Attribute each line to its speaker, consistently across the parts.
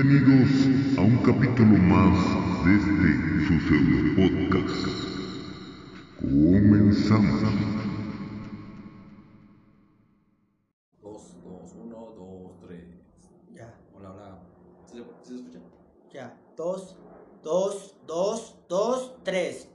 Speaker 1: Bienvenidos a un capítulo más de este su pseudo podcast. Comenzamos.
Speaker 2: Dos, dos, uno, dos, tres.
Speaker 3: Ya,
Speaker 2: Hola, hola. ¿Sí, se- sí se escucha?
Speaker 3: ya. Dos, dos, dos, dos, tres.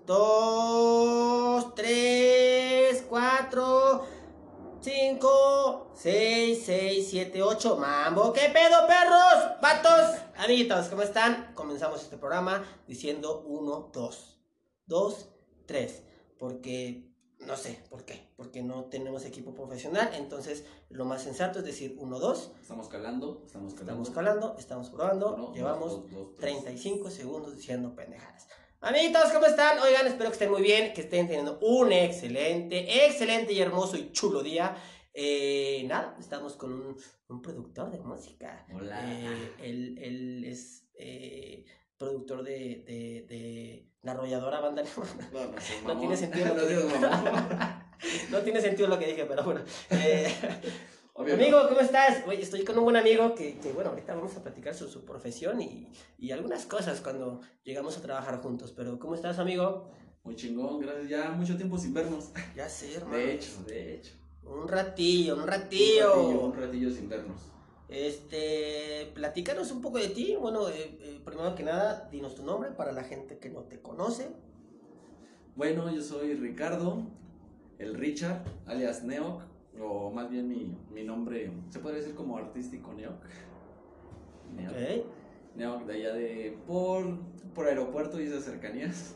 Speaker 3: 6, 6, 7, 8, mambo. ¿Qué pedo, perros? Patos, amiguitos, ¿cómo están? Comenzamos este programa diciendo 1, 2, 2, 3. Porque no sé por qué, porque no tenemos equipo profesional, entonces lo más sensato es decir 1, 2.
Speaker 2: Estamos calando, estamos calando.
Speaker 3: Estamos calando, estamos probando, llevamos
Speaker 2: dos, dos, dos,
Speaker 3: 35 segundos diciendo pendejadas. Amiguitos, ¿cómo están? Oigan, espero que estén muy bien, que estén teniendo un excelente, excelente y hermoso y chulo día. Eh, nada, estamos con un, un productor de música.
Speaker 2: Hola.
Speaker 3: Eh, él, él es eh, productor de, de, de la arrolladora banda.
Speaker 2: No, no, seas
Speaker 3: No
Speaker 2: mamón.
Speaker 3: tiene sentido lo que dije. no tiene sentido lo que dije, pero bueno. Eh, Amigo. ¿cómo estás? Oye, estoy con un buen amigo que, que, bueno, ahorita vamos a platicar sobre su profesión y, y algunas cosas cuando llegamos a trabajar juntos. Pero, ¿cómo estás, amigo?
Speaker 2: Muy chingón, gracias. Ya mucho tiempo sin vernos.
Speaker 3: Ya sé, hermano.
Speaker 2: De hecho, de hecho.
Speaker 3: Un ratillo, un
Speaker 2: Un
Speaker 3: ratillo.
Speaker 2: un ratillo sin vernos.
Speaker 3: Este, platícanos un poco de ti. Bueno, eh, eh, primero que nada, dinos tu nombre para la gente que no te conoce.
Speaker 2: Bueno, yo soy Ricardo, el Richard, alias Neok, o más bien mi, mi nombre, se podría decir como artístico Neok. Neok.
Speaker 3: Ok.
Speaker 2: Neok, de allá de por, por aeropuerto y esas cercanías.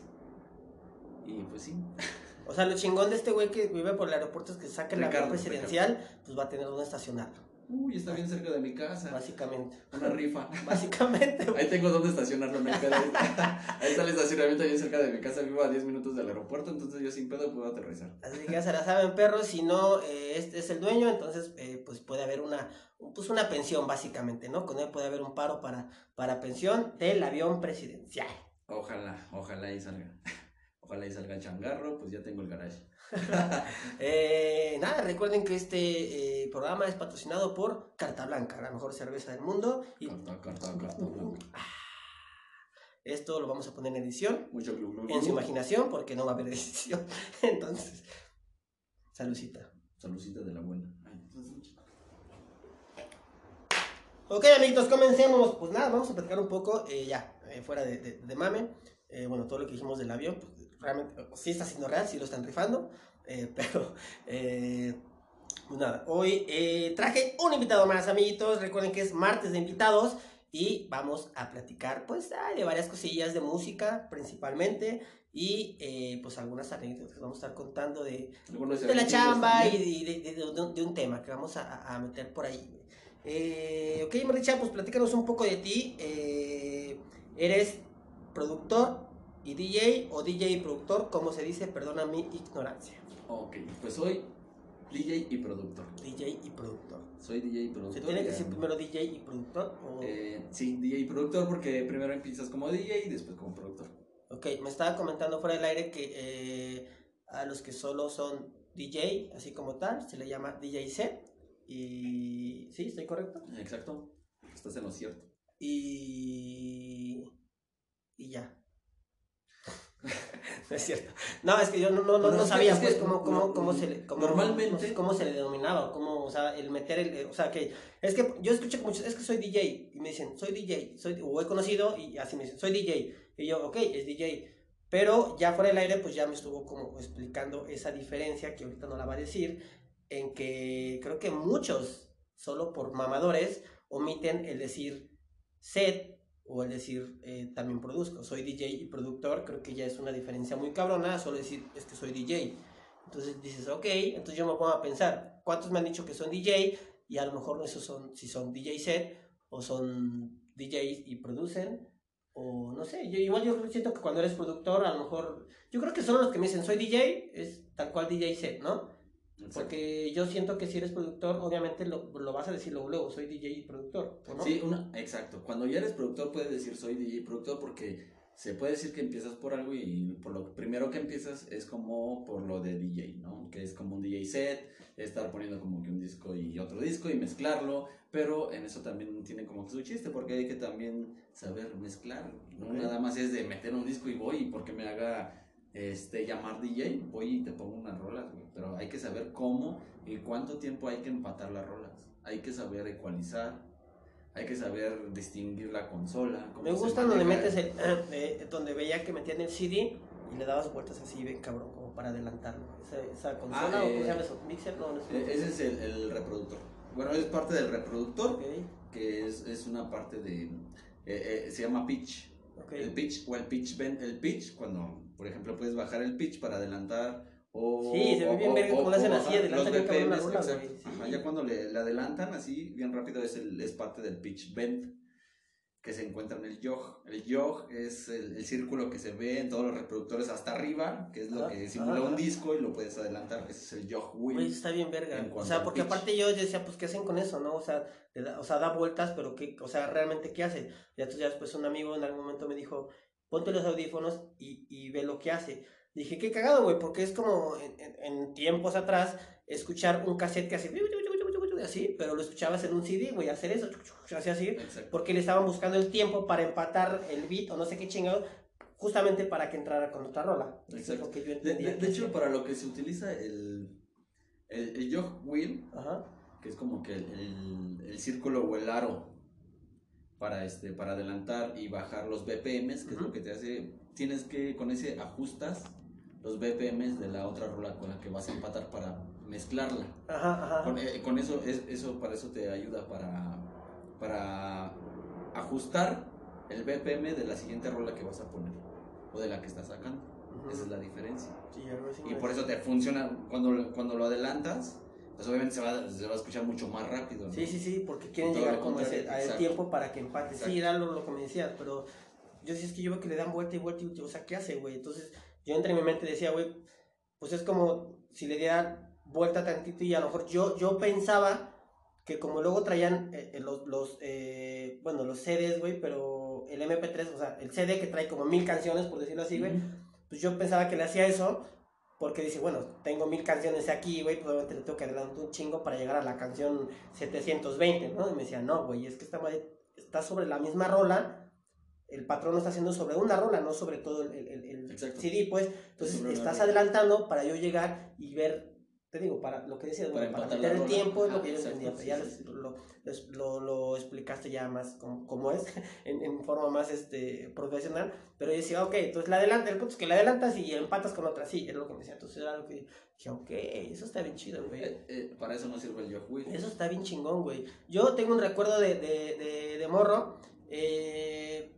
Speaker 2: Y pues sí,
Speaker 3: O sea, lo chingón de este güey que vive por el aeropuerto es que saque la
Speaker 2: Ricardo,
Speaker 3: avión presidencial, pues va a tener donde estacionarlo.
Speaker 2: uy, está bien cerca de mi casa.
Speaker 3: Básicamente.
Speaker 2: Una rifa.
Speaker 3: Básicamente.
Speaker 2: Ahí tengo donde estacionarlo, no hay pedo. Ahí está el estacionamiento bien cerca de mi casa, vivo a 10 minutos del aeropuerto, entonces yo sin pedo puedo aterrizar.
Speaker 3: Así que ya se la saben, perros. Si no, eh, este es el dueño, entonces eh, pues puede haber una, pues una pensión, básicamente, ¿no? Con él puede haber un paro para, para pensión del avión presidencial.
Speaker 2: Ojalá, ojalá y salga. Ojalá y salga el changarro, pues ya tengo el garage.
Speaker 3: Eh, nada, recuerden que este eh, programa es patrocinado por Carta Blanca, la mejor cerveza del mundo. Y
Speaker 2: Carta, carta, carta blanca.
Speaker 3: esto lo vamos a poner en edición,
Speaker 2: Mucho glu, glu,
Speaker 3: en su
Speaker 2: glu.
Speaker 3: imaginación, porque no va a haber edición. Entonces, saludcita.
Speaker 2: Salucita de la buena.
Speaker 3: Ok, amiguitos, comencemos. Pues nada, vamos a platicar un poco, eh, ya, eh, fuera de, de- de mame. Eh, bueno, todo lo que dijimos del avión, pues realmente sí está siendo real, sí lo están rifando. eh, pero, eh, pues nada, hoy eh, traje un invitado más, amiguitos. Recuerden que es martes de invitados y vamos a platicar, pues, de varias cosillas de música, principalmente. Y pues algunas anécdotas que vamos a estar contando de, de la chamba y
Speaker 2: también.
Speaker 3: de, de- de- de un, tema que vamos a, a meter por ahí. ok, Maricha, pues platícanos un poco de ti. ¿Eres productor y DJ o DJ y productor? ¿Cómo se dice? Perdona mi ignorancia.
Speaker 2: Ok, pues soy DJ y productor.
Speaker 3: DJ y productor.
Speaker 2: Soy DJ y productor.
Speaker 3: ¿Se tiene que decir primero DJ y productor? O...
Speaker 2: Eh, sí, DJ y productor porque primero empiezas como DJ y después como productor.
Speaker 3: Ok, me estaba comentando fuera del aire que eh, a los que solo son DJ, así como tal, se le llama DJ set. Y... ¿Sí? ¿Estoy correcto?
Speaker 2: Exacto, estás en lo cierto.
Speaker 3: y y ya. No es cierto. No, es que yo no, no, no, no sabía
Speaker 2: es que
Speaker 3: pues cómo, cómo, cómo se le cómo,
Speaker 2: normalmente-
Speaker 3: cómo, se le denominaba, cómo, o sea, el meter el, o sea, que es que yo escucho que muchos, es que soy DJ y me dicen, soy DJ, soy, o he conocido y así me dicen, soy DJ. Y yo, ok, es DJ. Pero ya fuera del aire, pues ya me estuvo como explicando esa diferencia que ahorita no la va a decir, en que creo que muchos, solo por mamadores, omiten el decir set o el decir eh, también produzco. Soy DJ y productor, creo que ya es una diferencia muy cabrona, solo decir es que soy DJ. Entonces dices, ok, entonces yo me pongo a pensar, ¿cuántos me han dicho que son DJ? Y a lo mejor esos son, si son DJ set o son DJs y producen, o no sé, yo igual yo siento que cuando eres productor, a lo mejor, yo creo que son los que me dicen soy DJ, es tal cual DJ set, ¿no? Porque yo siento que si eres productor, obviamente lo, lo vas a decir luego, luego, soy DJ y productor.
Speaker 2: Sí, una, exacto. Cuando ya eres productor puedes decir soy DJ y productor porque se puede decir que empiezas por algo y por lo primero que empiezas es como por lo de DJ, ¿no? Que es como un DJ set, estar poniendo como que un disco y otro disco y mezclarlo, pero en eso también tiene como que su chiste porque hay que también saber mezclar, no nada más es de meter un disco y voy y porque me haga este llamar DJ, voy y te pongo unas rolas, güey, pero hay que saber cómo y cuánto tiempo hay que empatar las rolas. Hay que saber ecualizar, hay que saber distinguir la consola.
Speaker 3: Me gusta donde metes el, eh, donde veía que metían el CD y le dabas vueltas así, ven cabrón, como para adelantarlo. Esa, esa consola,
Speaker 2: Ah,
Speaker 3: o
Speaker 2: eh,
Speaker 3: ¿cómo se llama eso? ¿Mixer? No, no es
Speaker 2: E- Ese es el, el reproductor. Bueno, es parte del reproductor,
Speaker 3: Ok,
Speaker 2: que es, es una parte de... eh, eh, se llama pitch.
Speaker 3: ok.
Speaker 2: El pitch o el pitch bend. El pitch, cuando, por ejemplo, puedes bajar el pitch para adelantar o...
Speaker 3: Sí, se ve bien verga
Speaker 2: o-
Speaker 3: cómo lo hacen así, adelantan
Speaker 2: los BPMs,
Speaker 3: rola,
Speaker 2: exacto.
Speaker 3: güey, sí.
Speaker 2: Ajá, ya cuando le, le adelantan así bien rápido es, el, es parte del pitch bend que se encuentra en el yog. El yog es el, el círculo que se ve en todos los reproductores hasta arriba, que es lo
Speaker 3: Ajá,
Speaker 2: que simula
Speaker 3: ajá.
Speaker 2: un disco y lo puedes adelantar. Ese es el yog wheel.
Speaker 3: Güey, está bien verga. O sea, porque
Speaker 2: pitch.
Speaker 3: aparte yo decía, pues, ¿qué hacen con eso, no? O sea, da, o sea, da vueltas, pero ¿qué, o sea, realmente, ¿qué hace? Ya entonces ya después un amigo en algún momento me dijo, ponte los audífonos y, y ve lo que hace. Dije, qué cagado, güey, porque es como en, en- en tiempos atrás escuchar un cassette que hace así, pero lo escuchabas en un CD, güey, hacer eso, así, así,
Speaker 2: Exacto.
Speaker 3: porque le estaban buscando el tiempo para empatar el beat o no sé qué chingado, justamente para que entrara con otra rola. Eso es
Speaker 2: Exacto.
Speaker 3: lo que yo
Speaker 2: De, hecho, para lo que se utiliza el, el, el jog wheel,
Speaker 3: Ajá.
Speaker 2: que es como que el, el- el círculo o el aro para, este, para adelantar y bajar los BPMs, que es
Speaker 3: Ujú.
Speaker 2: lo que te hace, tienes que, con ese ajustas los BPMs de la otra rola con la que vas a empatar para mezclarla.
Speaker 3: Ajá, ajá.
Speaker 2: Con, eh, con eso, es, eso, para eso te ayuda para, para ajustar el BPM de la siguiente rola que vas a poner o de la que estás sacando.
Speaker 3: Ujú.
Speaker 2: Esa es la diferencia.
Speaker 3: Sí,
Speaker 2: Y por eso te funciona cuando, cuando lo adelantas, pues obviamente se va, se va a escuchar mucho más rápido. ¿no?
Speaker 3: Sí, sí, sí, porque quieren
Speaker 2: Todo
Speaker 3: llegar como a ese, a el tiempo para que empate. Sí,
Speaker 2: Exacto.
Speaker 3: era lo, lo que me decías, pero yo decía, es que yo veo que le dan vuelta y vuelta y o sea, ¿qué hace, güey? Entonces, yo entre mi mente decía, güey, pues es como si le diera vuelta tantito y a lo mejor yo, yo pensaba que como luego traían eh, eh, los, los eh, bueno, los CDs, güey, pero el MP3, o sea, el CD que trae como mil canciones, por decirlo así, güey, pues yo pensaba que le hacía eso porque dice, bueno, tengo mil canciones aquí, güey, pues obviamente le tengo que adelantar un chingo para llegar a la canción 720, ¿no? Y me decía, no, güey, es que esta madre está sobre la misma rola, el patrón lo está haciendo sobre una rola, no sobre todo el, el, el-. CD, pues, entonces estás adelantando para yo llegar y ver, te digo, para lo que decías,
Speaker 2: Para
Speaker 3: bueno, para meter el tiempo, es lo
Speaker 2: Ajá,
Speaker 3: que yo entendía, ya. Lo, lo, lo explicaste ya más como, como es, en, en forma más este, profesional, pero yo decía, ok, entonces la adelanta, el punto es que la adelantas y empatas con otra, sí, es lo que me decía, entonces era lo que dije, ok, eso está bien chido, güey.
Speaker 2: Eh, eh, para eso no sirve el wheel.
Speaker 3: Eso está bien chingón, güey. Yo tengo un recuerdo de, de, de, de morro, eh,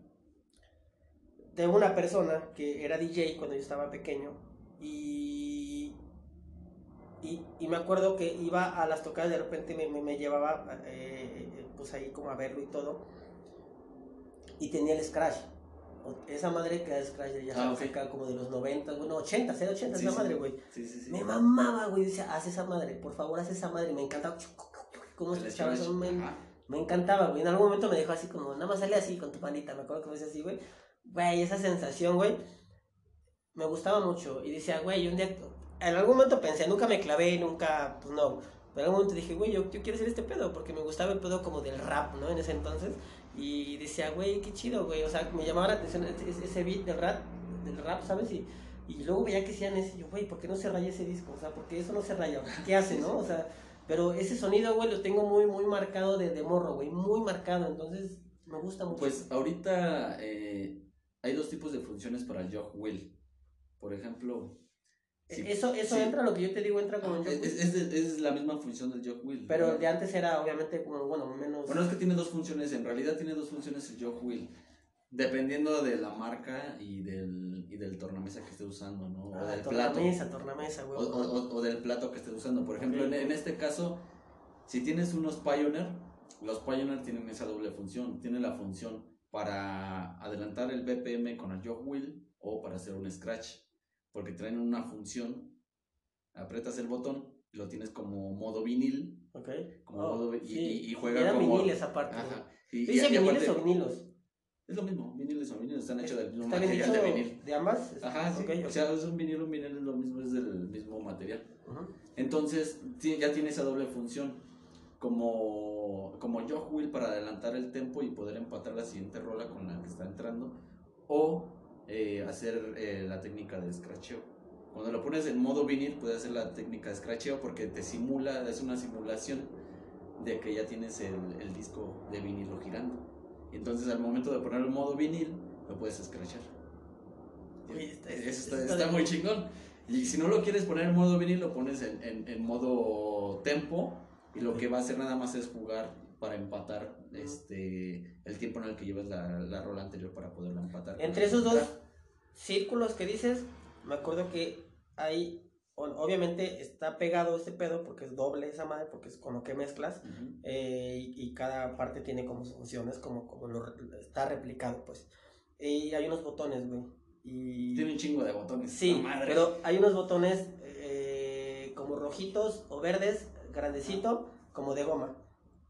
Speaker 3: de una persona que era DJ cuando yo estaba pequeño y, y, y me acuerdo que iba a las tocadas, de repente me, me, me llevaba eh, eh, pues ahí como a verlo y todo y tenía el Scratch. Esa madre que era Scratch ya
Speaker 2: Ah,
Speaker 3: se
Speaker 2: ok.
Speaker 3: saca como de los 90, bueno, 80, era 80
Speaker 2: Sí,
Speaker 3: esa
Speaker 2: sí.
Speaker 3: madre, güey.
Speaker 2: Sí.
Speaker 3: Me mamaba, güey. Decía, haz esa madre, por favor, haz esa madre. Me encantaba. ¿Cómo
Speaker 2: El
Speaker 3: escuchaba eso? Me, me encantaba, güey. En algún momento me dejó así como, nada más sale así con tu manita. Me acuerdo que me decía así, güey. Güey, esa sensación, güey. Me gustaba mucho. Y decía, güey, un día. En algún momento pensé, nunca me clavé, nunca. Pues no. Pero en algún momento dije, güey, yo, yo quiero hacer este pedo. Porque me gustaba el pedo como del rap, ¿no? En ese entonces. Y decía, güey, qué chido, güey. O sea, me llamaba la atención ese, beat del rap, del rap, ¿sabes? Y, y luego veía que hacían ese, yo, güey, ¿por qué no se raya ese disco? O sea, ¿por qué eso no se raya? ¿Qué hace, no? O sea, pero ese sonido, güey, lo tengo muy, muy marcado de, de morro, güey, muy marcado, entonces me gusta mucho.
Speaker 2: Pues ahorita eh, hay dos tipos de funciones para el jog wheel. Por ejemplo, sí,
Speaker 3: eso eso
Speaker 2: sí.
Speaker 3: entra, lo que yo te digo, entra como en
Speaker 2: es, es, es la misma función del jog wheel.
Speaker 3: Pero de antes era, obviamente, como, bueno, menos...
Speaker 2: Bueno, es que tiene dos funciones, en realidad tiene dos funciones el jog wheel, dependiendo de la marca y del, y del tornamesa que esté usando, ¿no? O
Speaker 3: ah,
Speaker 2: del plato.
Speaker 3: tornamesa,
Speaker 2: O,
Speaker 3: güey.
Speaker 2: o- o- o del plato que estés usando. Por ejemplo,
Speaker 3: Ok.
Speaker 2: en, en este caso, si tienes unos Pioneer, los Pioneer tienen esa doble función. Tienen la función para adelantar el BPM con el jog wheel o para hacer un scratch. Porque traen una función, aprietas el botón, lo tienes como modo vinil.
Speaker 3: Ok.
Speaker 2: Como
Speaker 3: Oh,
Speaker 2: modo- y-
Speaker 3: sí.
Speaker 2: y- y juega
Speaker 3: Eran
Speaker 2: como-
Speaker 3: viniles aparte.
Speaker 2: Ajá. Y,
Speaker 3: ¿Dice
Speaker 2: y- y
Speaker 3: viniles
Speaker 2: aparte-
Speaker 3: o vinilos?
Speaker 2: Es lo mismo, viniles son viniles, están hechos del mismo
Speaker 3: ¿Está bien
Speaker 2: material de vinil.
Speaker 3: de ambas?
Speaker 2: Ajá, sí.
Speaker 3: Ok, ok.
Speaker 2: O sea, es un vinilo, un vinil es lo mismo, es del mismo material.
Speaker 3: Ujú.
Speaker 2: Entonces, ti- ya tiene esa doble función. Como, como Jog Wheel para adelantar el tempo y poder empatar la siguiente rola con la que está entrando. O eh, hacer eh, la técnica de scratcheo. Cuando lo pones en modo vinil, puedes hacer la técnica de scratcheo porque te simula, es una simulación de que ya tienes el, el disco de vinilo girando. Entonces, al momento de ponerlo en modo vinil, lo puedes scratchear.
Speaker 3: Oye, está-
Speaker 2: Eso está,
Speaker 3: está
Speaker 2: está
Speaker 3: de-
Speaker 2: muy chingón. Y si no lo quieres poner en modo vinil, lo pones en, en, en modo tempo. Y lo que va a hacer nada más es jugar para empatar este el tiempo en el que llevas la, la rola anterior para poderla empatar.
Speaker 3: Entre esos dos círculos que dices, me acuerdo que hay, obviamente está pegado ese pedo porque es doble esa madre, porque es con lo que mezclas, eh, y, y cada parte tiene como sus funciones, como, como lo, está replicado, pues. Y hay unos botones, güey. Y...
Speaker 2: Tiene un chingo de botones.
Speaker 3: Sí,
Speaker 2: esa madre.
Speaker 3: pero hay unos botones eh, como rojitos o verdes, grandecito, como de goma.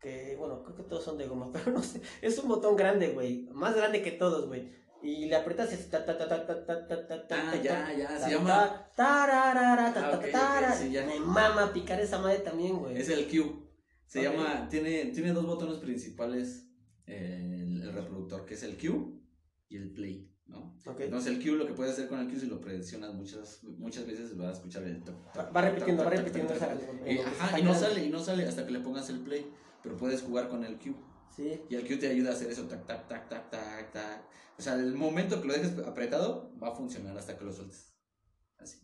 Speaker 3: Que, bueno, creo que todos son de goma, pero no sé. Es un botón grande, güey. Más grande que todos, güey. Y le aprietas y hace ta ta ta ta ta ta ta ta ta
Speaker 2: Ah,
Speaker 3: ta,
Speaker 2: ya,
Speaker 3: ta,
Speaker 2: ya,
Speaker 3: ta,
Speaker 2: se
Speaker 3: ta,
Speaker 2: llama-
Speaker 3: tararara, ta,
Speaker 2: Ah,
Speaker 3: ta,
Speaker 2: ya.
Speaker 3: Me mama picar esa madre también, güey.
Speaker 2: Es el Q. Se llama, tiene, tiene dos botones principales eh, el, reproductor, que es el Q y el play, ¿no? Entonces el Q lo que puedes hacer con el Q si lo presionas muchas, muchas veces vas a escuchar el
Speaker 3: Va- repitiendo, va repitiendo esa-
Speaker 2: ajá, y no sale, y no sale hasta que le pongas el play, pero puedes jugar con el Q.
Speaker 3: Sí.
Speaker 2: Y el Q te ayuda a hacer eso, tac, tac, tac, tac, tac, tac. O sea, el momento que lo dejes apretado va a funcionar hasta que lo sueltes. Así.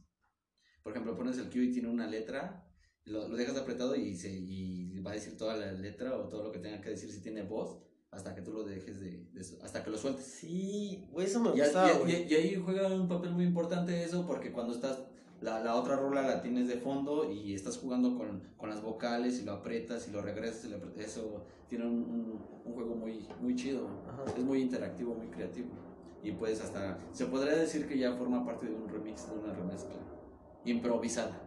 Speaker 2: Por ejemplo, pones el Q y tiene una letra, lo, lo dejas apretado y, se, y va a decir toda la letra o todo lo que tenga que decir si tiene voz, hasta que tú lo dejes de, de- hasta que lo sueltes.
Speaker 3: Sí, güey, eso me
Speaker 2: Y, a-
Speaker 3: gustaba,
Speaker 2: y-
Speaker 3: güey.
Speaker 2: y- y ahí juega un papel muy importante eso porque cuando estás, la, la otra rola la tienes de fondo y estás jugando con, con las vocales y lo aprietas y lo regresas, y lo apre- eso tiene un, un- un juego muy, muy chido,
Speaker 3: Ajá.
Speaker 2: es muy interactivo, muy creativo. Y pues hasta, se podría decir que ya forma parte de un remix, de una remezcla improvisada.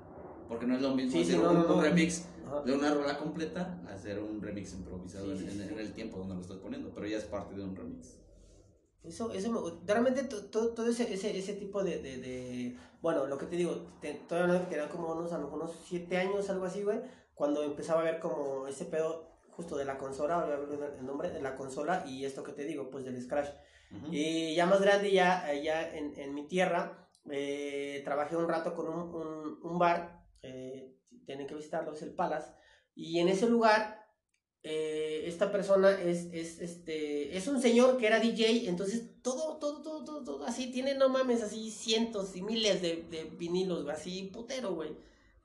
Speaker 2: Porque no es lo mismo
Speaker 3: Sí, sí,
Speaker 2: hacer
Speaker 3: no,
Speaker 2: un,
Speaker 3: no, no.
Speaker 2: un remix
Speaker 3: Ajá.
Speaker 2: de una rola completa a hacer un remix improvisado
Speaker 3: Sí, sí,
Speaker 2: en,
Speaker 3: sí.
Speaker 2: en el tiempo donde lo estás poniendo, pero ya es parte de un remix.
Speaker 3: Eso, eso me, realmente to- to- todo, ese, ese, ese tipo de, de, de- bueno, lo que te digo, te, todavía no tenía como unos, a lo mejor unos siete años, algo así, güey, cuando empezaba a ver como ese pedo justo de la consola, voy a ver el nombre, de la consola y esto que te digo, pues del Scratch.
Speaker 2: Ujú.
Speaker 3: Y ya más grande, ya, ya en, en mi tierra, eh, trabajé un rato con un, un, un bar, eh, tienen que visitarlo, es el Palace, y en ese lugar, eh, esta persona es, es, este, es un señor que era DJ, entonces todo, todo, todo, todo, todo así, tiene, no mames, así cientos y miles de, de vinilos, güey, así, putero, güey.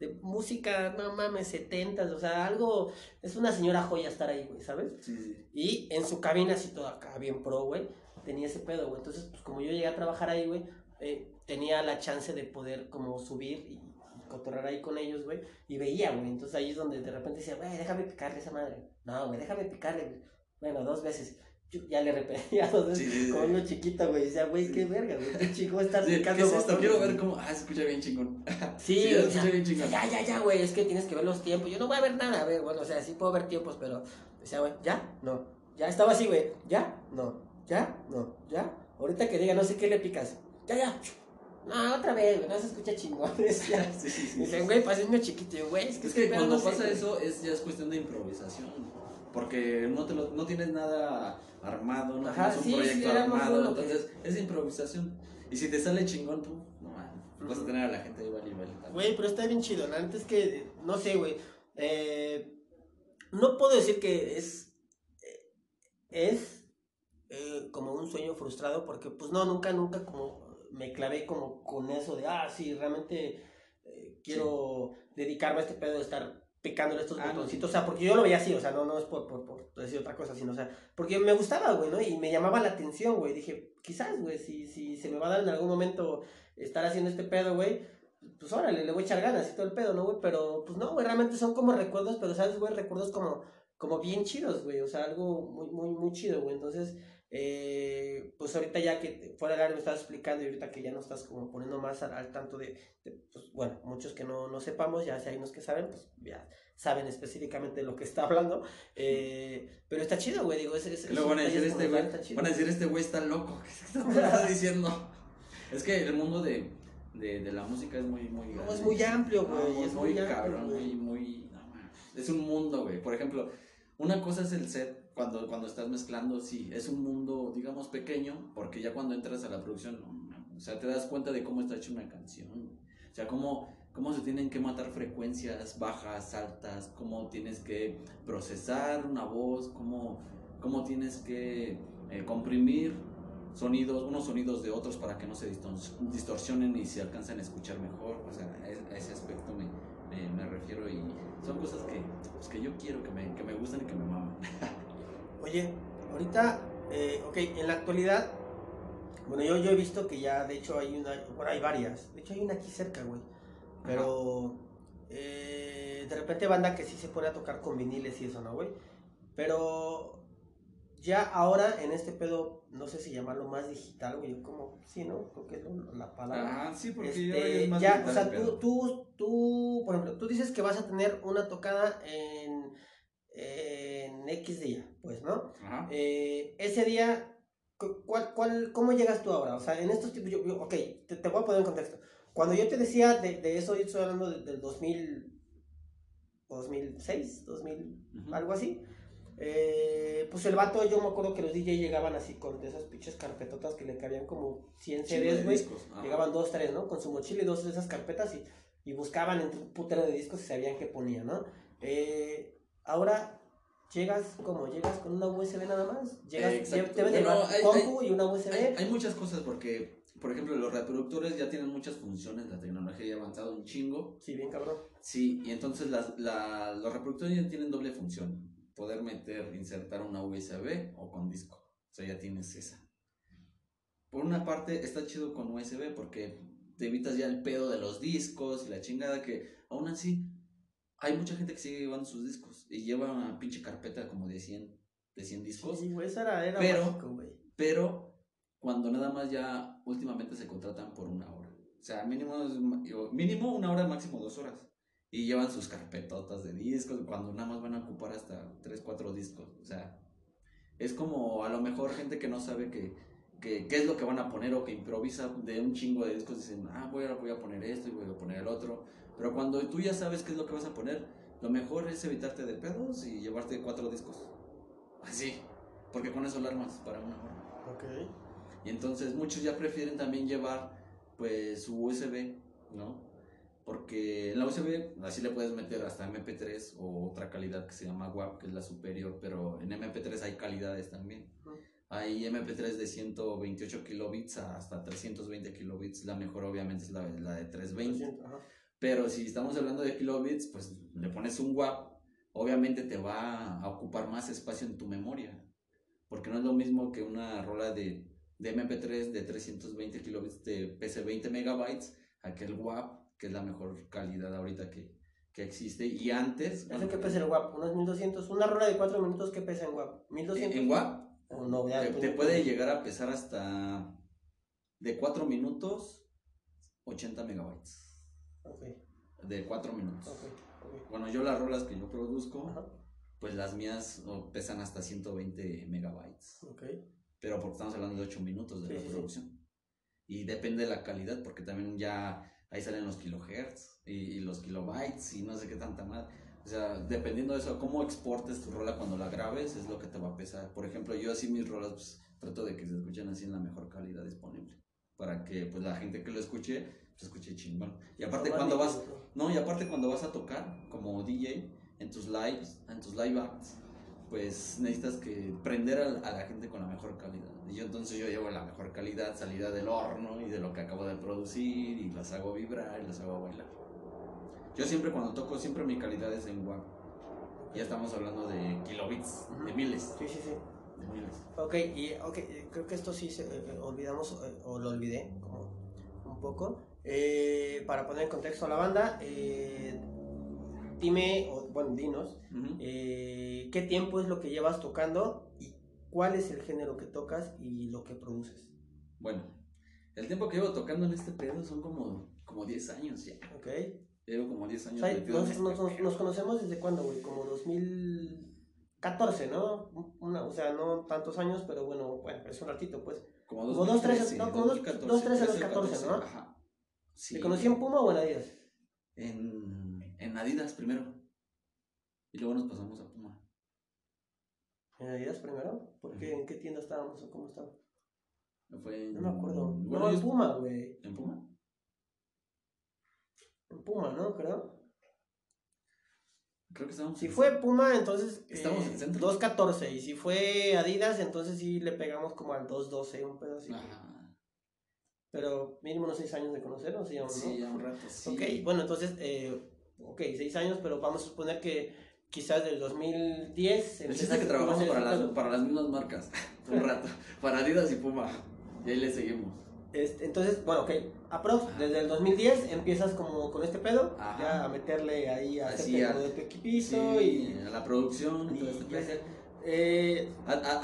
Speaker 3: De música, no mames, setentas, o sea, algo, es una señora joya estar ahí, güey, ¿sabes?
Speaker 2: Sí, sí.
Speaker 3: Y en su cabina, así todo acá, bien pro, güey, tenía ese pedo, güey. Entonces, pues como yo llegué a trabajar ahí, güey, eh, tenía la chance de poder como subir y, y cotorrar ahí con ellos, güey. Y veía, güey. Entonces ahí es donde de repente decía, güey, déjame picarle esa madre. No, güey, déjame picarle, güey. Bueno, dos veces. Yo ya le repetía dos veces
Speaker 2: Sí,
Speaker 3: con uno chiquito, güey. Decía, güey, qué verga, güey. Qué chico estar
Speaker 2: Sí, ¿Qué
Speaker 3: picando
Speaker 2: es esto? Quiero ver
Speaker 3: güey".
Speaker 2: cómo. Ah, se escucha bien chingón.
Speaker 3: Sí,
Speaker 2: Sí,
Speaker 3: o sea,
Speaker 2: bien chingón.
Speaker 3: ya, ya, ya, güey, es que tienes que ver los tiempos. Yo no voy a ver nada, a ver, bueno, o sea, sí puedo ver tiempos, pero decía, güey, ¿ya? No. Ya estaba así, güey, ¿ya? No. ¿Ya? No. ¿Ya? Ahorita que diga, no sé qué le picas. Ya, ya. No, otra vez, güey, no se escucha chingón. Decía.
Speaker 2: Sí, sí, sí.
Speaker 3: Dicen, güey, paséme chiquito, Y güey, es que,
Speaker 2: Es que
Speaker 3: pero
Speaker 2: cuando
Speaker 3: no
Speaker 2: pasa eso es ya es cuestión de improvisación. Porque no, te lo, no tienes nada armado, no
Speaker 3: Ajá,
Speaker 2: tienes un proyecto armado.
Speaker 3: que-
Speaker 2: Entonces es improvisación. Y si te sale chingón, tú, no mames, vas a tener a la gente vale. vale.
Speaker 3: Güey, pero está bien chido. La neta es que, no sé, güey. eh, no puedo decir que es. eh, Es eh, como un sueño frustrado, porque, pues no, nunca, nunca como me clavé como con eso de, ah, sí, realmente eh, quiero dedicarme a este pedo de estar picándole estos
Speaker 2: Ah,
Speaker 3: botoncitos.
Speaker 2: sí.
Speaker 3: O sea, porque yo lo veía así, o sea, no, no es por, por, por decir otra cosa, sino, o sea, porque me gustaba, güey, ¿no? Y me llamaba la atención, güey. Dije, quizás, güey, si, si se me va a dar en algún momento estar haciendo este pedo, güey, pues órale, le voy a echar ganas y todo el pedo, ¿no, güey? Pero, pues no, güey, realmente son como recuerdos, pero, ¿sabes, güey? Recuerdos como, como bien chidos, güey, o sea, algo muy, muy, muy chido, güey. Entonces, Eh, pues ahorita ya que fuera del área me estás explicando y ahorita que ya no estás como poniendo más al, al tanto de, de, pues bueno, muchos que no, no sepamos, ya si hay unos que saben, pues ya saben específicamente de lo que está hablando. Eh, pero está chido, güey, digo, es, es,
Speaker 2: Luego van a
Speaker 3: es-
Speaker 2: decir
Speaker 3: es
Speaker 2: este güey, van a decir este güey está loco, ¿qué está diciendo? Es que el mundo de, de, de la música es muy, muy
Speaker 3: No,
Speaker 2: grande.
Speaker 3: es muy amplio,
Speaker 2: No,
Speaker 3: güey,
Speaker 2: es
Speaker 3: es
Speaker 2: muy
Speaker 3: muy amplio,
Speaker 2: cabrón, muy, muy, no, es un mundo, güey. Por ejemplo, una cosa es el set, cuando, cuando estás mezclando, sí, es un mundo, digamos, pequeño, porque ya cuando entras a la producción, no, man, o sea, te das cuenta de cómo está hecha una canción, o sea, cómo, cómo se tienen que matar frecuencias bajas, altas, cómo tienes que procesar una voz, cómo, cómo tienes que eh, comprimir sonidos, unos sonidos de otros para que no se distor- distorsionen y se alcancen a escuchar mejor. O sea, a, a ese aspecto me, me, me refiero y son cosas que, pues, que yo quiero, que me, que me gustan y que me maman.
Speaker 3: Oye, ahorita, eh, ok, en la actualidad, bueno, yo, yo he visto que ya, de hecho, hay una, bueno, hay varias. De hecho, hay una aquí cerca, güey. Pero, eh, de repente banda que sí se pone a tocar con viniles y eso, ¿no, güey? Pero, ya ahora, en este pedo, no sé si llamarlo más digital, güey, como, sí, ¿no? Creo que es la palabra.
Speaker 2: Ah, sí,
Speaker 3: Este, ya, o sea, tú, tú, tú, por ejemplo, tú dices que vas a tener una tocada en, en X día, pues, ¿no?
Speaker 2: Ajá.
Speaker 3: Eh, ese día, cu- ¿cuál, cuál, ¿cómo llegas tú ahora? O sea, en estos tipos, yo, yo- ok, te, te voy a poner en contexto. Cuando yo te decía de, de eso, yo estoy hablando de- del 2000, 2006, 2000,
Speaker 2: Ujú.
Speaker 3: algo así. Eh, pues el vato, yo me acuerdo que los DJ llegaban así con de esas pinches carpetotas que le cabían como 100
Speaker 2: Chingo de
Speaker 3: CDs, güey. Llegaban dos, tres, ¿no? Con su mochila y dos de esas carpetas y, y buscaban entre un putero de discos y sabían qué ponía, ¿no? Eh, ahora llegas, como Llegas con una USB nada más. Llegas,
Speaker 2: Eh,
Speaker 3: te
Speaker 2: Bueno,
Speaker 3: una
Speaker 2: hay-
Speaker 3: compu y una USB.
Speaker 2: Hay, hay muchas cosas porque, por ejemplo, los reproductores ya tienen muchas funciones, la tecnología ya ha avanzado un chingo.
Speaker 3: Sí, bien cabrón.
Speaker 2: Sí, y entonces las, la- los reproductores ya tienen doble función. Poder meter, insertar una USB o con disco. O sea, ya tienes esa. Por una parte, está chido con USB porque te evitas ya el pedo de los discos y la chingada que aún así hay mucha gente que sigue llevando sus discos y lleva una pinche carpeta como de 100, de 100 discos.
Speaker 3: Sí, güey, eso era, era
Speaker 2: Pero-
Speaker 3: mágico, güey.
Speaker 2: Pero cuando nada más ya últimamente se contratan por una hora. O sea, mínimo, mínimo una hora, máximo dos horas. Y llevan sus carpetotas de discos, cuando nada más van a ocupar hasta tres, cuatro discos. O sea, es como a lo mejor gente que no sabe que, que- qué es lo que van a poner o que improvisa de un chingo de discos. Dicen, ah, voy a, voy a poner esto y voy a poner el otro. Pero cuando tú ya sabes qué es lo que vas a poner, lo mejor es evitarte de pedos y llevarte cuatro discos. Así. Porque con eso alarmas para una hora.
Speaker 3: Ok.
Speaker 2: Y entonces muchos ya prefieren también llevar pues su USB, ¿no? Porque en la USB así le puedes meter hasta MP3 o otra calidad que se llama WAV, que es la superior, pero en MP3 hay calidades también.
Speaker 3: Ujú.
Speaker 2: Hay MP3 de 128 kilobits hasta 320 kilobits, la mejor obviamente es la, la de 320.
Speaker 3: Ajá.
Speaker 2: Pero si estamos hablando de kilobits, pues le pones un WAP, obviamente te va a ocupar más espacio en tu memoria. Porque no es lo mismo que una rola de, de MP3 de 320 kilobits te pese 20 megabytes a que el WAP, que es la mejor calidad ahorita que, que existe. Y antes,
Speaker 3: ¿Eso qué pesa el WAP? Unos 1200. Una rola de 4 minutos, ¿qué pesa en WAP?
Speaker 2: en,
Speaker 3: ¿1200?
Speaker 2: en WAP
Speaker 3: no,
Speaker 2: te, te puede llegar a pesar hasta de 4 minutos 80 megabytes.
Speaker 3: Ok,
Speaker 2: De 4 minutos.
Speaker 3: ok, ok.
Speaker 2: Bueno, yo las rolas que yo produzco,
Speaker 3: Ajá,
Speaker 2: pues las mías pesan hasta 120 megabytes.
Speaker 3: ok.
Speaker 2: Pero porque estamos hablando de 8 minutos de
Speaker 3: Sí, sí, sí.
Speaker 2: reproducción. Y depende de la calidad, porque también ya ahí salen los kilohertz y, y los kilobytes y no sé qué tanta más. O sea, dependiendo de eso, cómo exportes tu rola cuando la grabes, es lo que te va a pesar. Por ejemplo, yo así mis rolas, pues trato de que se escuchen así en la mejor calidad disponible. Para que pues la gente que lo escuche, pues escuche chingón. Y aparte
Speaker 3: No,
Speaker 2: cuando vas, no, y aparte cuando vas a tocar como DJ en tus lives, en tus live acts, pues necesitas que prender a, a la gente con la mejor calidad. Y yo entonces yo llevo la mejor calidad salida del horno y de lo que acabo de producir y las hago vibrar y las hago bailar. Yo siempre cuando toco, siempre mi calidad es en WAV. Ya estamos hablando de kilobits, de
Speaker 3: Ujú.
Speaker 2: miles,
Speaker 3: Sí, sí, sí.
Speaker 2: de miles.
Speaker 3: Ok, y okay, creo que esto sí se, eh, eh, olvidamos eh, o lo olvidé como un poco. Eh, para poner en contexto a la banda, eh, dime, o bueno, dinos,
Speaker 2: Ujú.
Speaker 3: eh, qué tiempo es lo que llevas tocando y cuál es el género que tocas y lo que produces.
Speaker 2: Bueno, el tiempo que llevo tocando en este pedo son como, como 10 años ya.
Speaker 3: ¿Ok?
Speaker 2: Llevo como 10
Speaker 3: O
Speaker 2: años
Speaker 3: sea,
Speaker 2: en
Speaker 3: nos,
Speaker 2: este
Speaker 3: nos- nos- nos conocemos desde cuándo, güey? Como 2014, ¿no? Una, o sea, no tantos años, pero bueno, bueno, es un ratito, pues.
Speaker 2: Como
Speaker 3: como dos, tres,
Speaker 2: 2013,
Speaker 3: no, como dos-
Speaker 2: 2014,
Speaker 3: dos, tres a los
Speaker 2: 13,
Speaker 3: 14, ¿no?
Speaker 2: Ajá. Sí.
Speaker 3: ¿Te conocí en Puma o en Adidas?
Speaker 2: En, en Adidas primero. Y luego nos pasamos a Puma.
Speaker 3: ¿En Adidas primero? ¿Por qué? ¿En qué tienda estábamos o cómo?
Speaker 2: Fue en,
Speaker 3: No me acuerdo.
Speaker 2: Bueno,
Speaker 3: no, en Puma, güey.
Speaker 2: ¿En Puma?
Speaker 3: En Puma, ¿no? Creo.
Speaker 2: Creo que estábamos.
Speaker 3: Si
Speaker 2: en-
Speaker 3: fue Puma, entonces.
Speaker 2: ¿Estamos en centro?
Speaker 3: 2.14. Y si fue Adidas, entonces sí le pegamos como al 2.12, un pedo así.
Speaker 2: Ajá.
Speaker 3: Pero mínimo unos 6 años de conocernos, ¿sí o no?
Speaker 2: Sí, ya un rato, sí.
Speaker 3: Ok, bueno, entonces, eh, ok, 6 años, pero vamos a suponer que quizás del 2010.
Speaker 2: El chiste es que trabajamos para las, para las mismas marcas. un rato. Para Adidas y Puma. Y ahí le seguimos.
Speaker 3: Este, entonces, bueno, ok, aprox, desde el 2010 empiezas como con este pedo,
Speaker 2: Ajá.
Speaker 3: ya a meterle ahí a
Speaker 2: Así,
Speaker 3: hacerte
Speaker 2: a-
Speaker 3: de tu equipito
Speaker 2: Sí,
Speaker 3: y,
Speaker 2: a la producción y, todo este
Speaker 3: y hacer. Eh,
Speaker 2: A, a-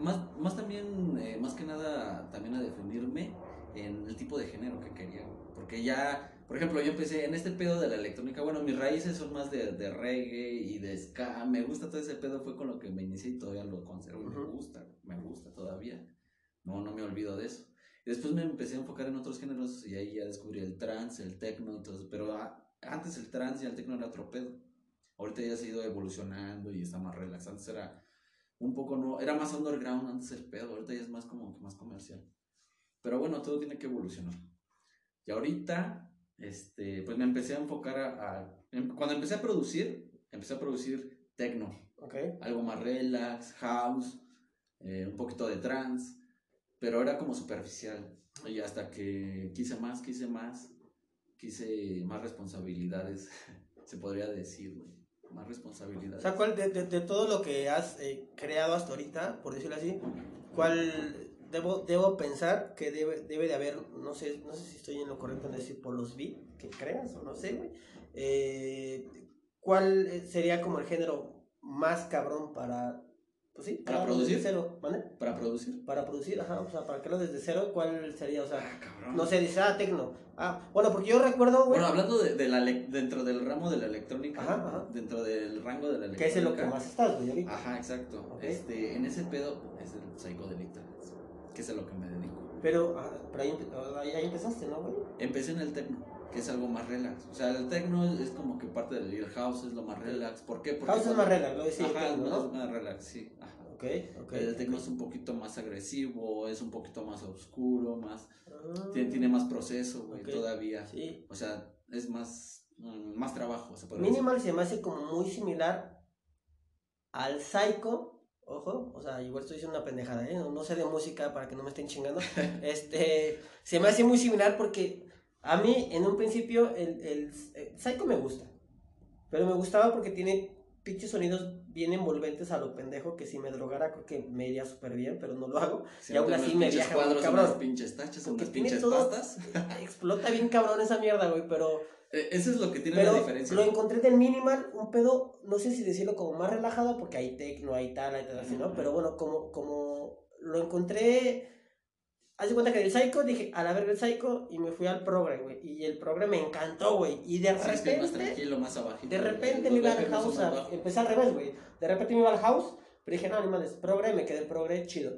Speaker 2: más, más también, eh, más que nada, también a definirme en el tipo de género que quería. Porque ya, por ejemplo, yo empecé en este pedo de la electrónica. Bueno, mis raíces son más de, de reggae y de ska. Me gusta todo ese pedo, fue con lo que me inicié y todavía lo conservo. y Me
Speaker 3: Ujú.
Speaker 2: gusta, me gusta todavía. No, no me olvido de eso. Después me empecé a enfocar en otros géneros y ahí ya descubrí el trance, el techno y todo eso. Pero a- antes el trance y el techno era otro pedo. Ahorita ya se ha ido evolucionando y está más relax. Antes era un poco no, era más underground antes el pedo, ahorita ya es más como que más comercial. Pero bueno, todo tiene que evolucionar. Y ahorita, este, pues me empecé a enfocar a, a- em- cuando empecé a producir, empecé a producir techno,
Speaker 3: ok,
Speaker 2: algo más relax, house, eh, un poquito de trance, pero era como superficial. Y hasta que quise más, quise más, quise más responsabilidades, se podría decir, güey, más
Speaker 3: o
Speaker 2: responsabilidades.
Speaker 3: sea, ¿cuál de, de- de todo lo que has eh, creado hasta ahorita, por decirlo así, cuál debo, debo pensar que debe, debe de haber, no sé, no sé si estoy en lo correcto en decir por los beats que creas o no sé, güey, eh, ¿cuál eh, sería como el género más cabrón para, pues sí,
Speaker 2: ¿Para producir?
Speaker 3: desde cero, ¿vale?
Speaker 2: Para producir.
Speaker 3: Para producir, ajá, o sea, para crearlo desde cero, ¿cuál sería? O sea,
Speaker 2: Ah, cabrón.
Speaker 3: no sé, dice, ah, tecno. Ah, bueno, porque yo recuerdo, güey,
Speaker 2: Bueno, hablando de, de la dentro del ramo de la electrónica,
Speaker 3: Ajá, ajá.
Speaker 2: dentro del rango de la
Speaker 3: que
Speaker 2: electrónica.
Speaker 3: es en lo que más estás, güey, ahorita.
Speaker 2: Ajá, exacto. Este, en ese pedo es el trance, que es a lo que me dedico.
Speaker 3: Pero, ah, pero ahí, empe- ahí, ahí empezaste, ¿no, güey?
Speaker 2: Empecé en el techno, que es algo más relax. O sea, el techno es, es como que parte del el house es lo más relax. ¿Por qué? Porque
Speaker 3: House es más relax, lo decía
Speaker 2: Ajá,
Speaker 3: techno,
Speaker 2: es más relax, sí. Ajá.
Speaker 3: Ok, ok.
Speaker 2: el techno es un poquito más agresivo, es un poquito más oscuro, más
Speaker 3: Ah,
Speaker 2: tiene, tiene más proceso, güey, todavía.
Speaker 3: Sí.
Speaker 2: O sea, es más mm, más trabajo, se puede decir.
Speaker 3: Minimal se me hace como muy similar al Psycho. Ojo, o sea, igual estoy diciendo una pendejada, ¿eh? No, no sé de música para que no me estén chingando. este, se me hace muy similar porque a mí, en un principio, el, el, el Psycho me gusta. Pero me gustaba porque tiene pinches sonidos bien envolventes a lo pendejo que si me drogara creo que me iría súper bien, pero no lo hago.
Speaker 2: Si
Speaker 3: y aún así me viaja
Speaker 2: cuadros,
Speaker 3: cabrón.
Speaker 2: unas pinches tachas, unas pinches
Speaker 3: todo-
Speaker 2: pastas.
Speaker 3: Explota bien cabrón esa mierda, güey, pero...
Speaker 2: Eh, Eso es lo que tiene
Speaker 3: Pero
Speaker 2: la diferencia.
Speaker 3: lo encontré del minimal, un pedo, no sé si decirlo como más relajado, porque hay techno, hay tal, hay tal, así, ¿no? Pero bueno, como, como lo encontré, haz de cuenta que del Psycho dije, a la verga el Psycho, y me fui al Progre, güey. Y el Progre me encantó, güey. Y de
Speaker 2: Sí, es más
Speaker 3: repente,
Speaker 2: tranquilo, más abajito.
Speaker 3: de repente me iba al house, a- empecé al revés, güey. De repente me iba al house, pero dije, no, animales, Progre, me quedé el Progre, chido.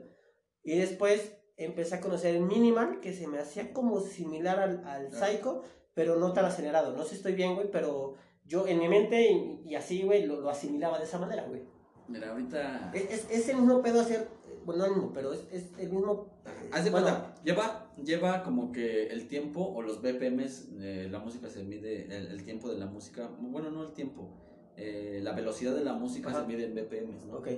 Speaker 3: Y después empecé a conocer el minimal, que se me hacía como similar al, al. Psycho, pero no tan acelerado. No sé si estoy bien, güey, pero yo en mi mente y, y así, güey, lo, lo asimilaba de esa manera, güey.
Speaker 2: Mira, ahorita.
Speaker 3: Es, es, es el mismo pedo hacer, bueno, no el mismo, pero es, es el mismo...
Speaker 2: Haz de
Speaker 3: bueno,
Speaker 2: cuenta, lleva, lleva como que el tiempo o los BPMs, eh, la música se mide, el, el tiempo de la música, bueno, no el tiempo, eh, la velocidad de la música
Speaker 3: Ajá.
Speaker 2: se mide en BPMs, ¿no?
Speaker 3: Ok,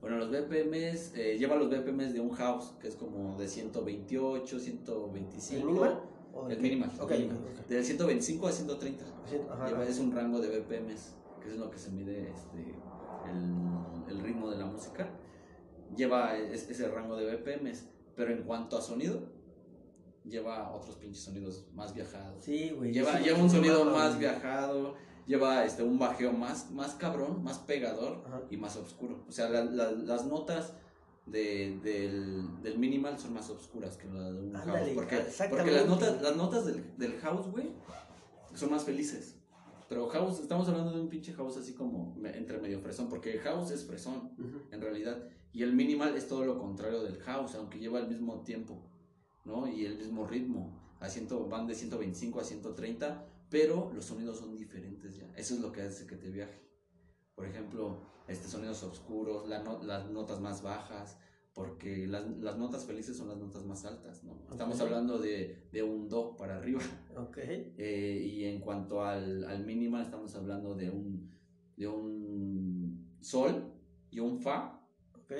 Speaker 2: Bueno, los BPMs, eh, lleva los BPMs de un house, que es como de 128, 125.
Speaker 3: ¿el minimal? ¿O
Speaker 2: El
Speaker 3: qué?
Speaker 2: minimal.
Speaker 3: Ok,
Speaker 2: el minimal.
Speaker 3: ok.
Speaker 2: De 125 a 130.
Speaker 3: Sí, ajá, ajá.
Speaker 2: es un rango de BPMs, que es lo que se mide este, el, el ritmo de la música. Lleva es- ese rango de BPMs, pero en cuanto a sonido, lleva otros pinches sonidos más viajados.
Speaker 3: Sí, güey.
Speaker 2: Lleva,
Speaker 3: sí,
Speaker 2: lleva
Speaker 3: sí,
Speaker 2: un sonido
Speaker 3: mama,
Speaker 2: más
Speaker 3: güey.
Speaker 2: viajado, lleva este, un bajeo más, más cabrón, más pegador
Speaker 3: Ajá.
Speaker 2: y más oscuro. O sea, la- la- las notas de, del, del minimal son más oscuras que la de un house. Porque, porque las notas, las notas del, del house, güey, son más felices. Pero house, estamos hablando de un pinche house así como entre medio fresón, porque house es fresón,
Speaker 3: Ujú.
Speaker 2: en realidad. Y el minimal es todo lo contrario del house, aunque lleva el mismo tiempo, ¿no? Y el mismo ritmo. A ciento, van de 125 a 130, pero los sonidos son diferentes ya. Eso es lo que hace que te viaje. Por ejemplo, este, sonidos oscuros, la no- las notas más bajas, porque las, las notas felices son las notas más altas, ¿no? Estamos hablando de, de un do para arriba.
Speaker 3: Ok.
Speaker 2: Eh, y en cuanto al, al minimal, estamos hablando de un, de un sol y un fa,
Speaker 3: Ok.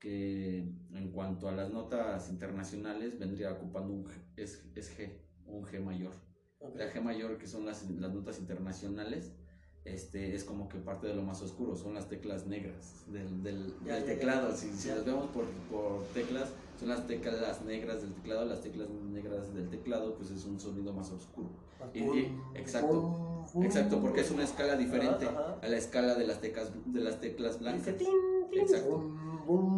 Speaker 2: que en cuanto a las notas internacionales vendría ocupando un G, es, es G, un G mayor.
Speaker 3: ok.
Speaker 2: La G mayor, que son las, las notas internacionales, este, es como que parte de lo más oscuro, son las teclas negras del, del,
Speaker 3: Ya,
Speaker 2: del
Speaker 3: ya, ya.
Speaker 2: teclado. Si, las vemos por, por teclas, son las teclas negras del teclado, las teclas negras del teclado, pues es un sonido más oscuro. Y- y- exacto. Exacto, porque es una escala diferente a la escala de las teclas, de las teclas blancas. Exacto.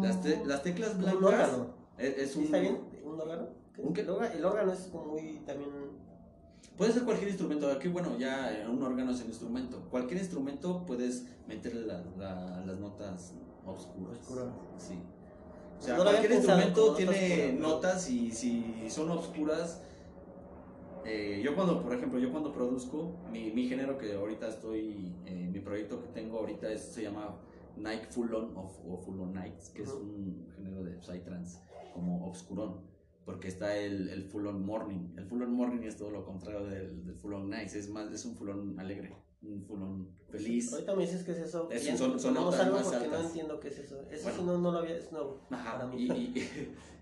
Speaker 2: Las, te- las teclas blancas
Speaker 3: un órgano.
Speaker 2: es, es
Speaker 3: ¿Sí
Speaker 2: un...
Speaker 3: ¿Está bien? ¿Un órgano? ¿Qué?
Speaker 2: ¿Un qué?
Speaker 3: El órgano, el órgano es como muy también.
Speaker 2: Puede ser cualquier instrumento, aquí bueno, ya eh, un órgano es un instrumento. Cualquier instrumento puedes meterle la- la- las notas oscuras. Sí. O sea,
Speaker 3: No lo había
Speaker 2: cualquier instrumento tiene notas y si son oscuras... eh, yo cuando, por ejemplo, yo cuando produzco, mi, mi género que ahorita estoy, eh, mi proyecto que tengo ahorita es- se llama Night Full On o, o Full On Nights, que es un género de Psytrance como obscurón porque está el, el full on morning. El full on morning es todo lo contrario del, del full on nights, es más, es un full on alegre, un full on feliz.
Speaker 3: Ahorita me dices qué es eso.
Speaker 2: Es-
Speaker 3: ya
Speaker 2: son- son notas
Speaker 3: algo
Speaker 2: más
Speaker 3: porque no
Speaker 2: altas.
Speaker 3: entiendo qué es eso. Eso
Speaker 2: Bueno.
Speaker 3: sí no, no lo había. Es nuevo.
Speaker 2: Ajá,
Speaker 3: para mí.
Speaker 2: y, y,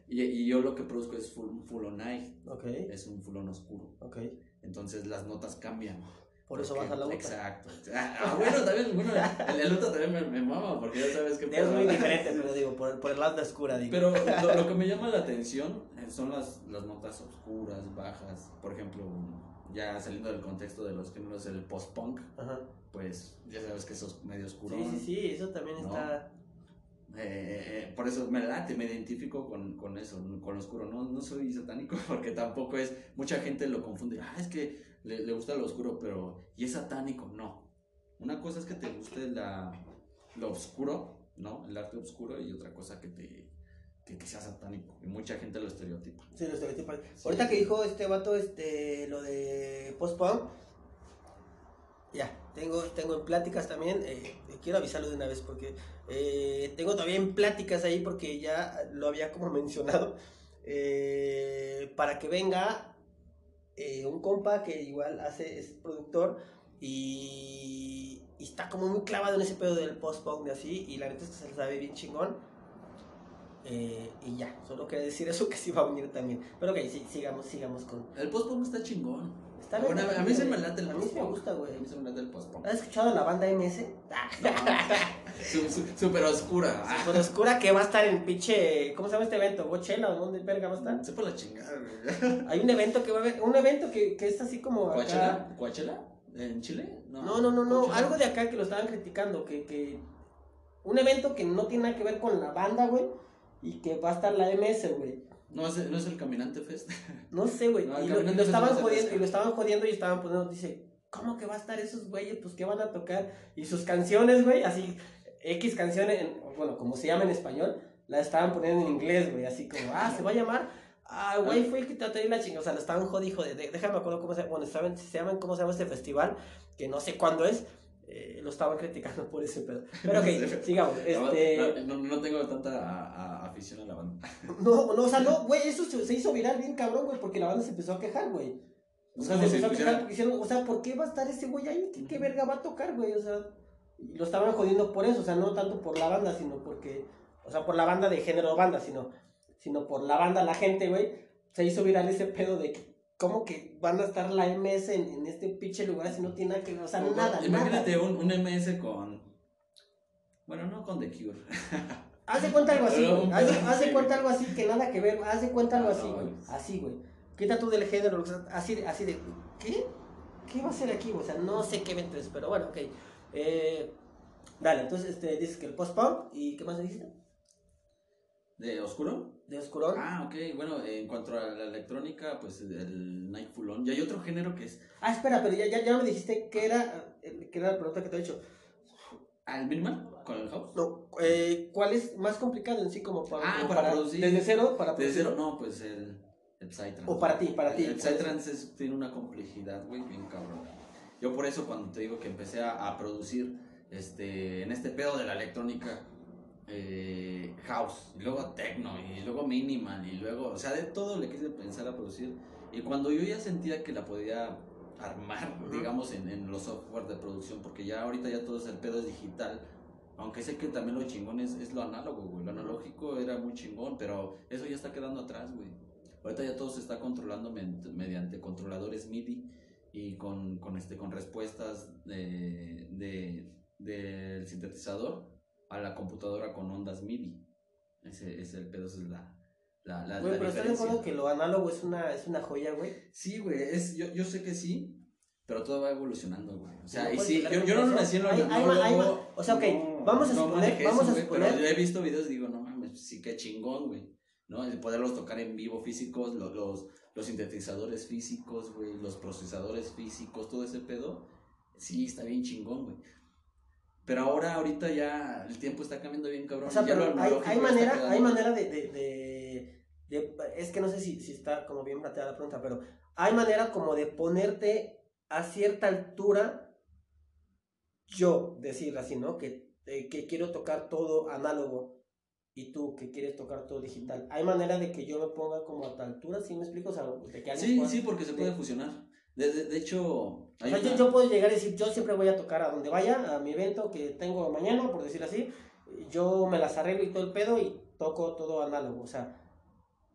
Speaker 2: y, y yo lo que produzco es full, full on night,
Speaker 3: Ok.
Speaker 2: es un full on oscuro.
Speaker 3: Ok.
Speaker 2: Entonces las notas cambian.
Speaker 3: Por eso
Speaker 2: Porque-
Speaker 3: baja la bota.
Speaker 2: Exacto. Ah, ah, bueno, también, bueno, el, el otro también me, me mama, porque ya sabes que...
Speaker 3: Es muy diferente, pero digo, por, por el lado oscura, digo.
Speaker 2: Pero lo, lo que me llama la atención eh, son las, las notas oscuras, bajas. Por ejemplo, ya saliendo del contexto de los géneros del post-punk, pues ya sabes que eso es medio oscuro.
Speaker 3: Sí, sí, sí, eso también
Speaker 2: No.
Speaker 3: está.
Speaker 2: Eh, por eso me late, me identifico con, con eso, con lo oscuro. No, no soy satánico porque tampoco es. Mucha gente lo confunde. Ah, es que le, le gusta lo oscuro, pero. ¿Y es satánico? No. Una cosa es que te guste la, lo oscuro, ¿no? El arte oscuro, y otra cosa que te. Que, que sea satánico. Y mucha gente lo estereotipa.
Speaker 3: Sí, los estereotipos.
Speaker 2: Sí.
Speaker 3: Ahorita que dijo este vato este, lo de post-punk, ya, tengo, tengo en pláticas también, eh, quiero avisarlo de una vez porque eh, tengo todavía en pláticas ahí porque ya lo había como mencionado, eh, para que venga eh, un compa que igual hace, es productor y, y está como muy clavado en ese pedo del post-punk de así y la neta es que se le sabe bien chingón. Eh, y ya, solo quería decir eso que sí va a venir también. Pero ok, sí, sigamos, sigamos con.
Speaker 2: El post-punk está chingón. Bueno, a mí se me late el
Speaker 3: A mí sí me gusta, güey.
Speaker 2: A mí se me late el post-punk.
Speaker 3: ¿Has escuchado la banda MS?
Speaker 2: Súper oscura.
Speaker 3: Súper oscura que va a estar en pinche. ¿Cómo se llama este evento? ¿Bochela o dónde verga va a estar?
Speaker 2: Sepa la chingada, güey.
Speaker 3: Hay un evento que va a haber. Un evento que, que es así como. acá-
Speaker 2: ¿Coachella? ¿Coachella? ¿En Chile?
Speaker 3: No, no, no, no. Algo de acá que lo estaban criticando. Que, que. Un evento que no tiene nada que ver con la banda, güey. Y que va a estar la MS, güey.
Speaker 2: No es, no es el Caminante Fest.
Speaker 3: No sé, güey.
Speaker 2: No,
Speaker 3: y, lo, y estaban jodiendo, y lo estaban jodiendo y estaban poniendo, dice, ¿cómo que va a estar esos güeyes? Pues qué van a tocar. Y sus canciones, güey, así, X canciones, en- bueno, como se llama en español, la estaban poniendo en inglés, güey, así como, ah, se va a llamar. Ah, güey, fue el que trató de la chingada. O sea, lo estaban jodiendo. De, déjame acuerdo cómo se llama. Bueno, saben, se llaman cómo se llama este festival, que no sé cuándo es. Eh, lo estaban criticando por ese pedo. Pero ok, sigamos. Este.
Speaker 2: No, no, no tengo tanta a- a- afición a la banda.
Speaker 3: No, no, o sea, no, güey, eso se, se hizo viral bien cabrón, güey, porque la banda se empezó a quejar, güey. O sea, se empezó a quejar porque hicieron, o sea, ¿por qué va a estar ese güey ahí? ¿Qué, qué verga va a tocar, güey? O sea, y lo estaban jodiendo por eso, o sea, no tanto por la banda, sino porque, o sea, por la banda de género banda, sino, sino por la banda, la gente, güey, se hizo viral ese pedo de que, ¿cómo que van a estar la MS en, en este pinche lugar si no tiene nada que ver? O sea, nada,
Speaker 2: Imagínate
Speaker 3: nada.
Speaker 2: un, un MS con. Bueno, no con The Cure.
Speaker 3: Haz de cuenta algo así, güey. Haz, haz de cuenta algo así que nada que ver. Haz de cuenta algo
Speaker 2: Ah,
Speaker 3: así, güey. Así, güey. Quita tú del género. así, de- así de. ¿Qué? ¿Qué va a ser aquí? O sea, no sé qué evento es, pero bueno, ok. Eh, dale, entonces este, dices que el post-punk. ¿Y qué más dijiste?
Speaker 2: ¿De oscuro?
Speaker 3: de oscurón.
Speaker 2: Ah, ok. Bueno, en cuanto a la electrónica, pues el Night Full On. Y hay otro género que es.
Speaker 3: Ah, espera, pero ya, ya, ya me dijiste que era, que era la pregunta que te he hecho.
Speaker 2: ¿Al minimal? ¿Con el house?
Speaker 3: No, eh, ¿cuál es más complicado en sí como para,
Speaker 2: Ah, para producir.
Speaker 3: Desde cero para
Speaker 2: ¿De
Speaker 3: producir.
Speaker 2: cero? No, pues el, el Psytrance.
Speaker 3: O para ti, para ti.
Speaker 2: El Psytrance es- tiene una complejidad, güey, bien cabrón. Yo por eso cuando te digo que empecé a, a producir este, en este pedo de la electrónica, eh, house, y luego techno, y luego minimal, y luego, o sea, de todo le quise pensar a producir. Y cuando yo ya sentía que la podía armar, digamos, en, en los software de producción, porque ya ahorita ya todo es el pedo es digital, aunque sé que también lo chingón es, es lo análogo, güey. Lo analógico era muy chingón, pero eso ya está quedando atrás, güey. Ahorita ya todo se está controlando mediante controladores MIDI y con, con, este, con respuestas de, de- del sintetizador a la computadora con ondas MIDI. Ese es el pedo, esa es la, la, la,
Speaker 3: Güey,
Speaker 2: la
Speaker 3: pero estás de acuerdo que lo análogo es una, es una joya, güey.
Speaker 2: Sí, güey, es, yo, yo sé que sí, pero todo va evolucionando, güey. O sea,
Speaker 3: No
Speaker 2: y sí, yo, yo no nací en lo análogo,
Speaker 3: o sea, ok,
Speaker 2: no,
Speaker 3: vamos a
Speaker 2: no
Speaker 3: suponer- vamos a
Speaker 2: güey,
Speaker 3: suponer-
Speaker 2: Pero yo he visto videos y digo, no mames, sí que chingón, güey. ¿No? El poderlos tocar en vivo físicos, lo- los, los sintetizadores físicos, güey, los procesadores físicos, todo ese pedo. Sí, está bien chingón, güey. Pero ahora, ahorita ya el tiempo está cambiando bien, cabrón.
Speaker 3: O sea,
Speaker 2: ya
Speaker 3: pero hay, hay manera, hay manera de, de, de- de- Es que no sé si, si está como bien planteada la pregunta, pero hay manera como de ponerte a cierta altura, yo decir así, ¿no? Que, eh, que quiero tocar todo análogo y tú que quieres tocar todo digital. Hay manera de que yo me ponga como a tal altura, ¿sí me explico? O sea, de que alguien
Speaker 2: Sí,
Speaker 3: pueda-
Speaker 2: sí, porque se puede
Speaker 3: de-
Speaker 2: fusionar. De, de- de hecho,
Speaker 3: O
Speaker 2: hay
Speaker 3: sea, yo,
Speaker 2: una-
Speaker 3: yo puedo llegar y decir, yo siempre voy a tocar a donde vaya, a mi evento que tengo mañana, por decir así, yo me las arreglo y todo el pedo y toco todo análogo. O sea,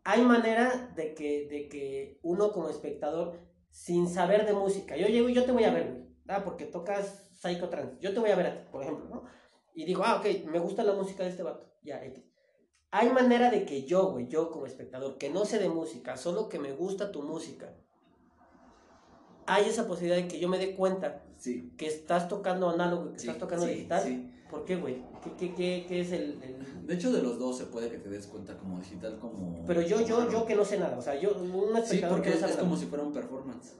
Speaker 3: hay manera de que, de que uno como espectador, sin saber de música, yo llego y yo te voy a ver, ¿ah? porque tocas Psychotrance, yo te voy a ver a ti, por ejemplo, ¿no? Y digo, ah, ok, me gusta la música de este vato, ya, X. Hay manera de que yo, güey, yo como espectador, que no sé de música, solo que me gusta tu música, hay esa posibilidad de que yo me dé cuenta
Speaker 2: Sí,
Speaker 3: que estás tocando análogo que
Speaker 2: sí,
Speaker 3: estás tocando
Speaker 2: sí,
Speaker 3: digital. ¿Por qué, güey? ¿Qué, qué, qué, qué es el, el-
Speaker 2: De hecho, de los dos se puede que te des cuenta como digital, como...
Speaker 3: Pero yo, yo, yo que no sé nada, o sea, yo, un
Speaker 2: Sí,
Speaker 3: espectador
Speaker 2: porque
Speaker 3: que no
Speaker 2: es,
Speaker 3: sabe
Speaker 2: es
Speaker 3: nada.
Speaker 2: como si fuera un performance.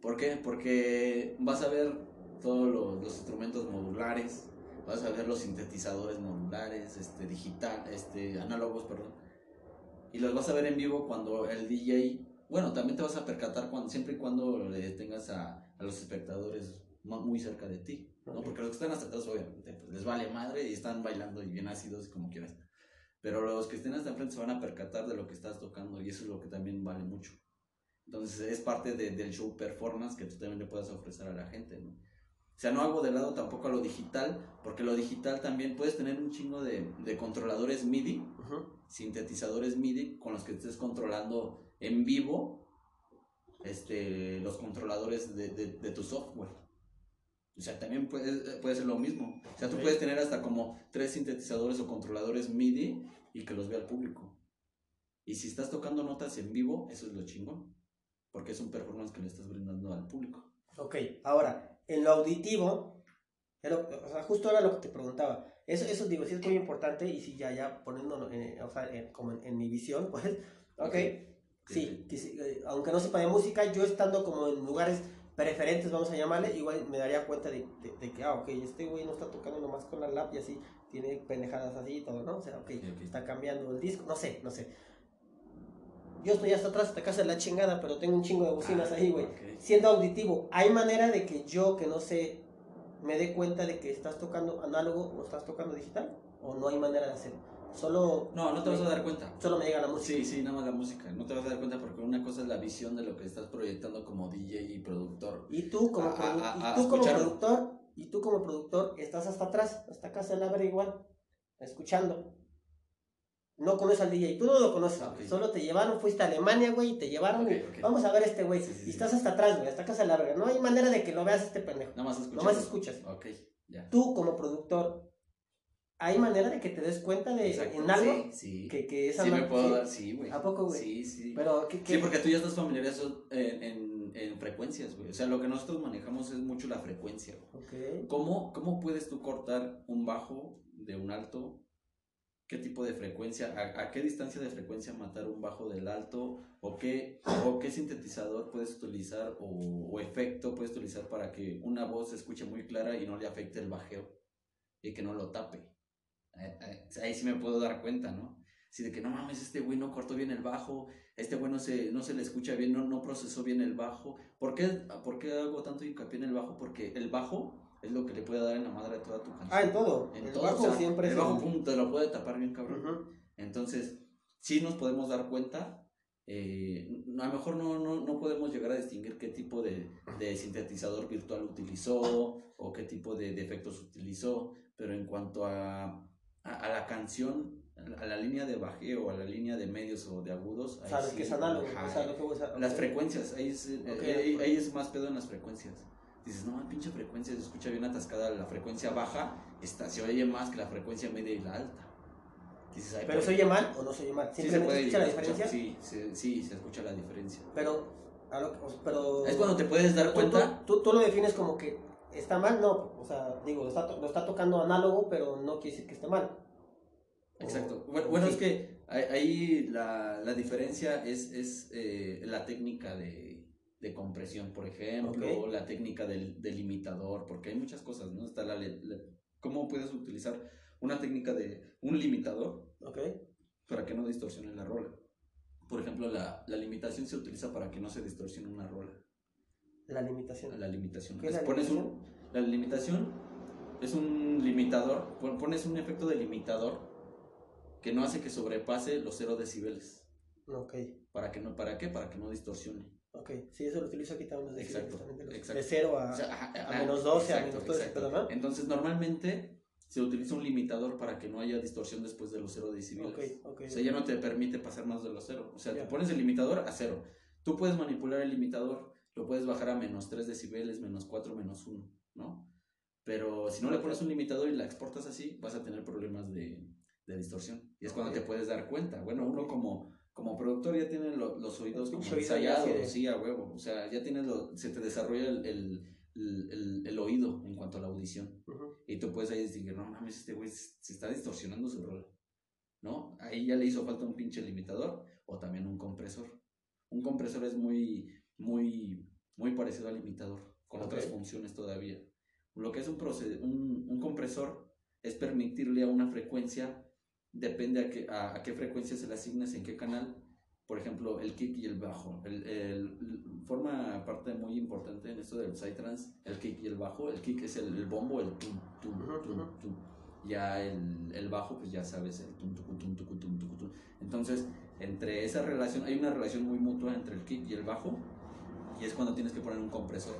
Speaker 2: ¿Por qué? Porque vas a ver todos los, los instrumentos modulares, vas a ver los sintetizadores modulares, este, digital, este, análogos, perdón. Y los vas a ver en vivo cuando el DJ, bueno, también te vas a percatar cuando, siempre y cuando le tengas a, a los espectadores muy cerca de ti, ¿no? Porque los que están hasta atrás, obviamente, pues, les vale madre y están bailando y bien ácidos como quieras. Pero los que estén hasta enfrente se van a percatar de lo que estás tocando y eso es lo que también vale mucho. Entonces es parte de- del show performance que tú también le puedas ofrecer a la gente, ¿no? O sea, no hago de lado tampoco a lo digital, porque lo digital también puedes tener un chingo de, de controladores MIDI, sintetizadores MIDI, con los que estés controlando en vivo este, los controladores de, de- de tu software. O sea, también puede, puede ser lo mismo. O sea, tú puedes tener hasta como tres sintetizadores o controladores MIDI y que los vea el público. Y si estás tocando notas en vivo, eso es lo chingón. Porque es un performance que le estás brindando al público.
Speaker 3: Ok, ahora, en lo auditivo, pero, o sea, justo era lo que te preguntaba. Eso, eso digo, sí es muy importante y si ya, ya poniéndolo, en, o sea, en- como en, en mi visión, pues, ok, sí, que sí, eh, aunque no sepa de música, yo estando como en lugares preferentes, vamos a llamarle, igual me daría cuenta de, de- de que, ah, ok, este güey no está tocando nomás con la lap y así, tiene pendejadas así y todo, ¿no? O sea, ok,
Speaker 2: Ok, ok.
Speaker 3: está cambiando el disco, no sé, no sé. Yo estoy hasta atrás, hasta casa de la chingada, pero tengo un chingo de bocinas
Speaker 2: Ah,
Speaker 3: ahí, güey siendo auditivo, ¿hay manera de que yo, que no sé, me dé cuenta de que estás tocando análogo o estás tocando digital? ¿O no hay manera de hacerlo? Solo,
Speaker 2: No, no te vas a dar cuenta.
Speaker 3: solo me llega la música.
Speaker 2: Sí, sí, nada más la música. No te vas a dar cuenta porque una cosa es la visión de lo que estás proyectando como DJ y productor.
Speaker 3: Y tú como,
Speaker 2: A-
Speaker 3: produ-
Speaker 2: a-
Speaker 3: y
Speaker 2: a
Speaker 3: tú como
Speaker 2: escucharlo.
Speaker 3: productor, y tú como productor estás hasta atrás, hasta casa de la verga igual, escuchando. No conoces al DJ, tú no lo conoces,
Speaker 2: Ok.
Speaker 3: solo te llevaron, fuiste a Alemania, güey, y te llevaron y
Speaker 2: Ok, ok.
Speaker 3: vamos a ver este güey.
Speaker 2: Sí, sí,
Speaker 3: y estás hasta atrás, güey, hasta casa de la verga. No hay manera de que lo veas este pendejo.
Speaker 2: Nada más escuchas.
Speaker 3: Nomás escuchas.
Speaker 2: Ok, ya.
Speaker 3: tú como productor, ¿hay manera de que te des cuenta de
Speaker 2: Exacto,
Speaker 3: en algo?
Speaker 2: Sí, sí.
Speaker 3: Que, que esa
Speaker 2: Sí me puedo dar, sí, güey.
Speaker 3: ¿A poco, güey?
Speaker 2: Sí, sí.
Speaker 3: Pero, ¿qué, qué?
Speaker 2: Sí, porque tú ya estás familiarizado en, en, en frecuencias, güey. O sea, lo que nosotros manejamos es mucho la frecuencia. güey. ¿Cómo, ¿Cómo puedes tú cortar un bajo de un alto qué tipo de frecuencia, a, a qué distancia de frecuencia matar un bajo del alto, o qué, o qué sintetizador puedes utilizar, o, o efecto puedes utilizar para que una voz se escuche muy clara y no le afecte el bajeo, y que no lo tape. Eh, eh, ahí sí me puedo dar cuenta, ¿no? Así de que no mames, este güey no cortó bien el bajo, este güey no se, no se le escucha bien, no, no procesó bien el bajo. ¿Por qué, ¿Por qué hago tanto hincapié en el bajo? Porque el bajo es lo que le puede dar en la madre a toda tu canción.
Speaker 3: Ah, en todo.
Speaker 2: En
Speaker 3: el
Speaker 2: todo,
Speaker 3: bajo
Speaker 2: o sea,
Speaker 3: siempre
Speaker 2: el
Speaker 3: es
Speaker 2: bajo pum, te lo puede tapar bien cabrón. Entonces, sí nos podemos dar cuenta, eh, a lo mejor no, no, no podemos llegar a distinguir qué tipo de, de sintetizador virtual utilizó o qué tipo de, de efectos utilizó, pero en cuanto a, a, a la canción, a la línea de bajeo, a la línea de medios o de agudos, ahí sí,
Speaker 3: que es análogo.
Speaker 2: ajá,
Speaker 3: o sea, lo que vos-
Speaker 2: las frecuencias, ahí es, ahí es más pedo en las frecuencias. Dices, no, pinche frecuencia, se escucha bien atascada la frecuencia baja, está, se oye más que la frecuencia media y la alta. Dices, "Ay,
Speaker 3: Pero
Speaker 2: ¿por
Speaker 3: se oye mal o no se oye mal.
Speaker 2: Sí se puede
Speaker 3: escucha la diferencia.
Speaker 2: Sí, se- sí, se escucha la diferencia.
Speaker 3: Pero, pero.
Speaker 2: Es cuando te puedes dar cuenta.
Speaker 3: tú, tú, tú lo defines como que está mal, no. O sea, digo, lo está, lo está tocando análogo, pero no quiere decir que esté mal.
Speaker 2: Exacto. Bueno, bueno,
Speaker 3: sí.
Speaker 2: es que ahí- ahí la, la diferencia es, es eh, la técnica de, de compresión, por ejemplo, la técnica del, del limitador, porque hay muchas cosas, ¿no? Está la, cómo puedes utilizar una técnica de un limitador
Speaker 3: Ok.
Speaker 2: para que no distorsione la rola. Por ejemplo, la, la limitación se utiliza para que no se distorsione una rola.
Speaker 3: La limitación.
Speaker 2: La limitación.
Speaker 3: ¿Qué es la
Speaker 2: Pones un-
Speaker 3: limitación?
Speaker 2: la limitación es un limitador, pon- pones un efecto de limitador que no hace que sobrepase los 0 decibeles.
Speaker 3: Ok.
Speaker 2: ¿Para que no, para qué? Para que no distorsione.
Speaker 3: Ok. Sí, eso lo utilizo aquí también. Los decibeles
Speaker 2: Exacto,
Speaker 3: también de, los-
Speaker 2: exacto.
Speaker 3: de 0 a.
Speaker 2: O sea, ajá,
Speaker 3: a
Speaker 2: ajá,
Speaker 3: menos 12, a
Speaker 2: exacto,
Speaker 3: menos ese
Speaker 2: exacto.
Speaker 3: pedo, ¿no?
Speaker 2: Entonces, normalmente se utiliza un limitador para que no haya distorsión después de los 0 decibeles.
Speaker 3: ok, ok.
Speaker 2: O sea, ya no te permite pasar más de los 0. O sea,
Speaker 3: Ya.
Speaker 2: tú pones el limitador a 0. Tú puedes manipular el limitador, lo puedes bajar a menos 3 decibeles, menos 4, menos 1, ¿no? Pero si no le pones un limitador y la exportas así, vas a tener problemas de, de distorsión. Y es cuando
Speaker 3: Ok.
Speaker 2: te puedes dar cuenta. Bueno, uno como, como productor ya tiene lo- los oídos como ensayados,
Speaker 3: de-
Speaker 2: sí, a huevo. O sea, ya tienes lo, se te desarrolla el, el, el- el- oído en cuanto a la audición.
Speaker 3: Ujú.
Speaker 2: Y tú puedes ahí decir, no mames, este güey se está distorsionando su rol. ¿No? Ahí ya le hizo falta un pinche limitador o también un compresor. Un compresor es muy, muy, muy parecido al limitador, con
Speaker 3: Ok.
Speaker 2: otras funciones todavía. Lo que es un, un, un compresor es permitirle a una frecuencia, depende a qué, a, a qué frecuencia se le asignes, en qué canal. Por ejemplo, el kick y el bajo. El, el- forma parte muy importante en esto del psytrance, el kick y el bajo. El kick es el, el bombo, el tum, tum, tum, tum. Ya el, el bajo, pues ya sabes, el tum, tucu, tum, tucu, tum, tucu, tum. Entonces, entre esa relación, hay una relación muy mutua entre el kick y el bajo, y es cuando tienes que poner un compresor.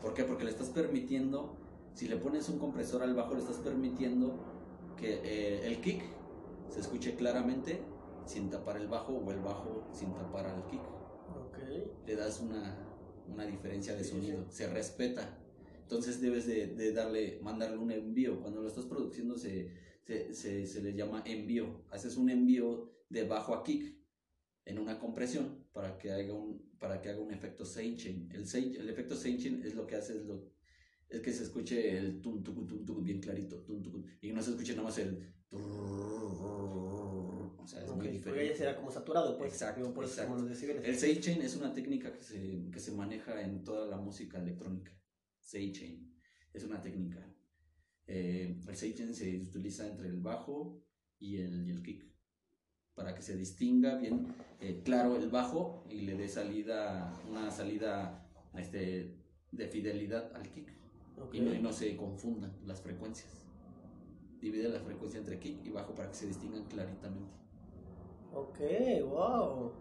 Speaker 2: ¿Por qué? Porque le estás permitiendo, si le pones un compresor al bajo, le estás permitiendo que eh, el kick se escuche claramente sin tapar el bajo o el bajo sin tapar al kick.
Speaker 3: Ok.
Speaker 2: Le das una, una diferencia de
Speaker 3: Sí, sí,
Speaker 2: sonido, se respeta. Entonces debes de, de darle, mandarle un envío. Cuando lo estás produciendo se, se, se, se le llama envío. Haces un envío de bajo a kick en una compresión para que haga un, para que haga un efecto sidechain. El, el efecto sidechain es lo que hace es, lo, es que se escuche el tum, tucu, tum, tucu bien clarito. tum, y no se escuche nada más el... O sea, es muy
Speaker 3: porque
Speaker 2: diferente.
Speaker 3: ya será como saturado, pues.
Speaker 2: Exacto,
Speaker 3: Digo, por eso
Speaker 2: exacto.
Speaker 3: los.
Speaker 2: El sidechain es una técnica que se, que se maneja en toda la música electrónica. Sidechain es una técnica. Eh, el sidechain se utiliza entre el bajo y el, y el kick para que se distinga bien eh, claro el bajo y le dé salida, una salida este, de fidelidad al kick
Speaker 3: Ok.
Speaker 2: y no, y no se confundan las frecuencias. Divide la frecuencia entre kick y bajo para que se distingan claritamente.
Speaker 3: Ok, wow.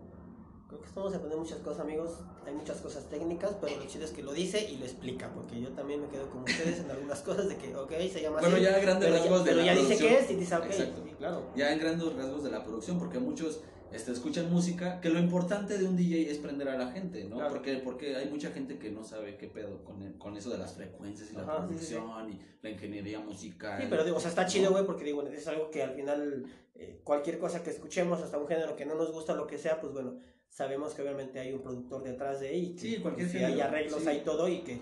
Speaker 3: Creo que estamos aprendiendo muchas cosas, amigos. Hay muchas cosas técnicas, pero lo chido es que lo dice y lo explica, porque yo también me quedo con ustedes en algunas cosas de que, ok, se llama
Speaker 2: Bueno,
Speaker 3: así.
Speaker 2: ya a grandes
Speaker 3: pero ya,
Speaker 2: rasgos de
Speaker 3: pero
Speaker 2: la
Speaker 3: ya dice
Speaker 2: producción.
Speaker 3: qué es y dice, ok,
Speaker 2: Exacto.
Speaker 3: claro.
Speaker 2: ya en grandes rasgos de la producción, porque muchos este, escuchan música, que lo importante de un DJ es prender a la gente, ¿no?
Speaker 3: Claro.
Speaker 2: Porque, porque hay mucha gente que no sabe qué pedo con, el- con eso de las frecuencias y la
Speaker 3: sí, sí,
Speaker 2: producción y la ingeniería musical.
Speaker 3: Sí, pero digo, o sea, está chido, güey, porque digo, es algo que al final, eh, cualquier cosa que escuchemos, hasta un género que no nos gusta, lo que sea, pues bueno, sabemos que obviamente hay un productor detrás de ahí. que,
Speaker 2: Sí, cualquier
Speaker 3: sí, hay arreglos,
Speaker 2: sí.
Speaker 3: hay todo y que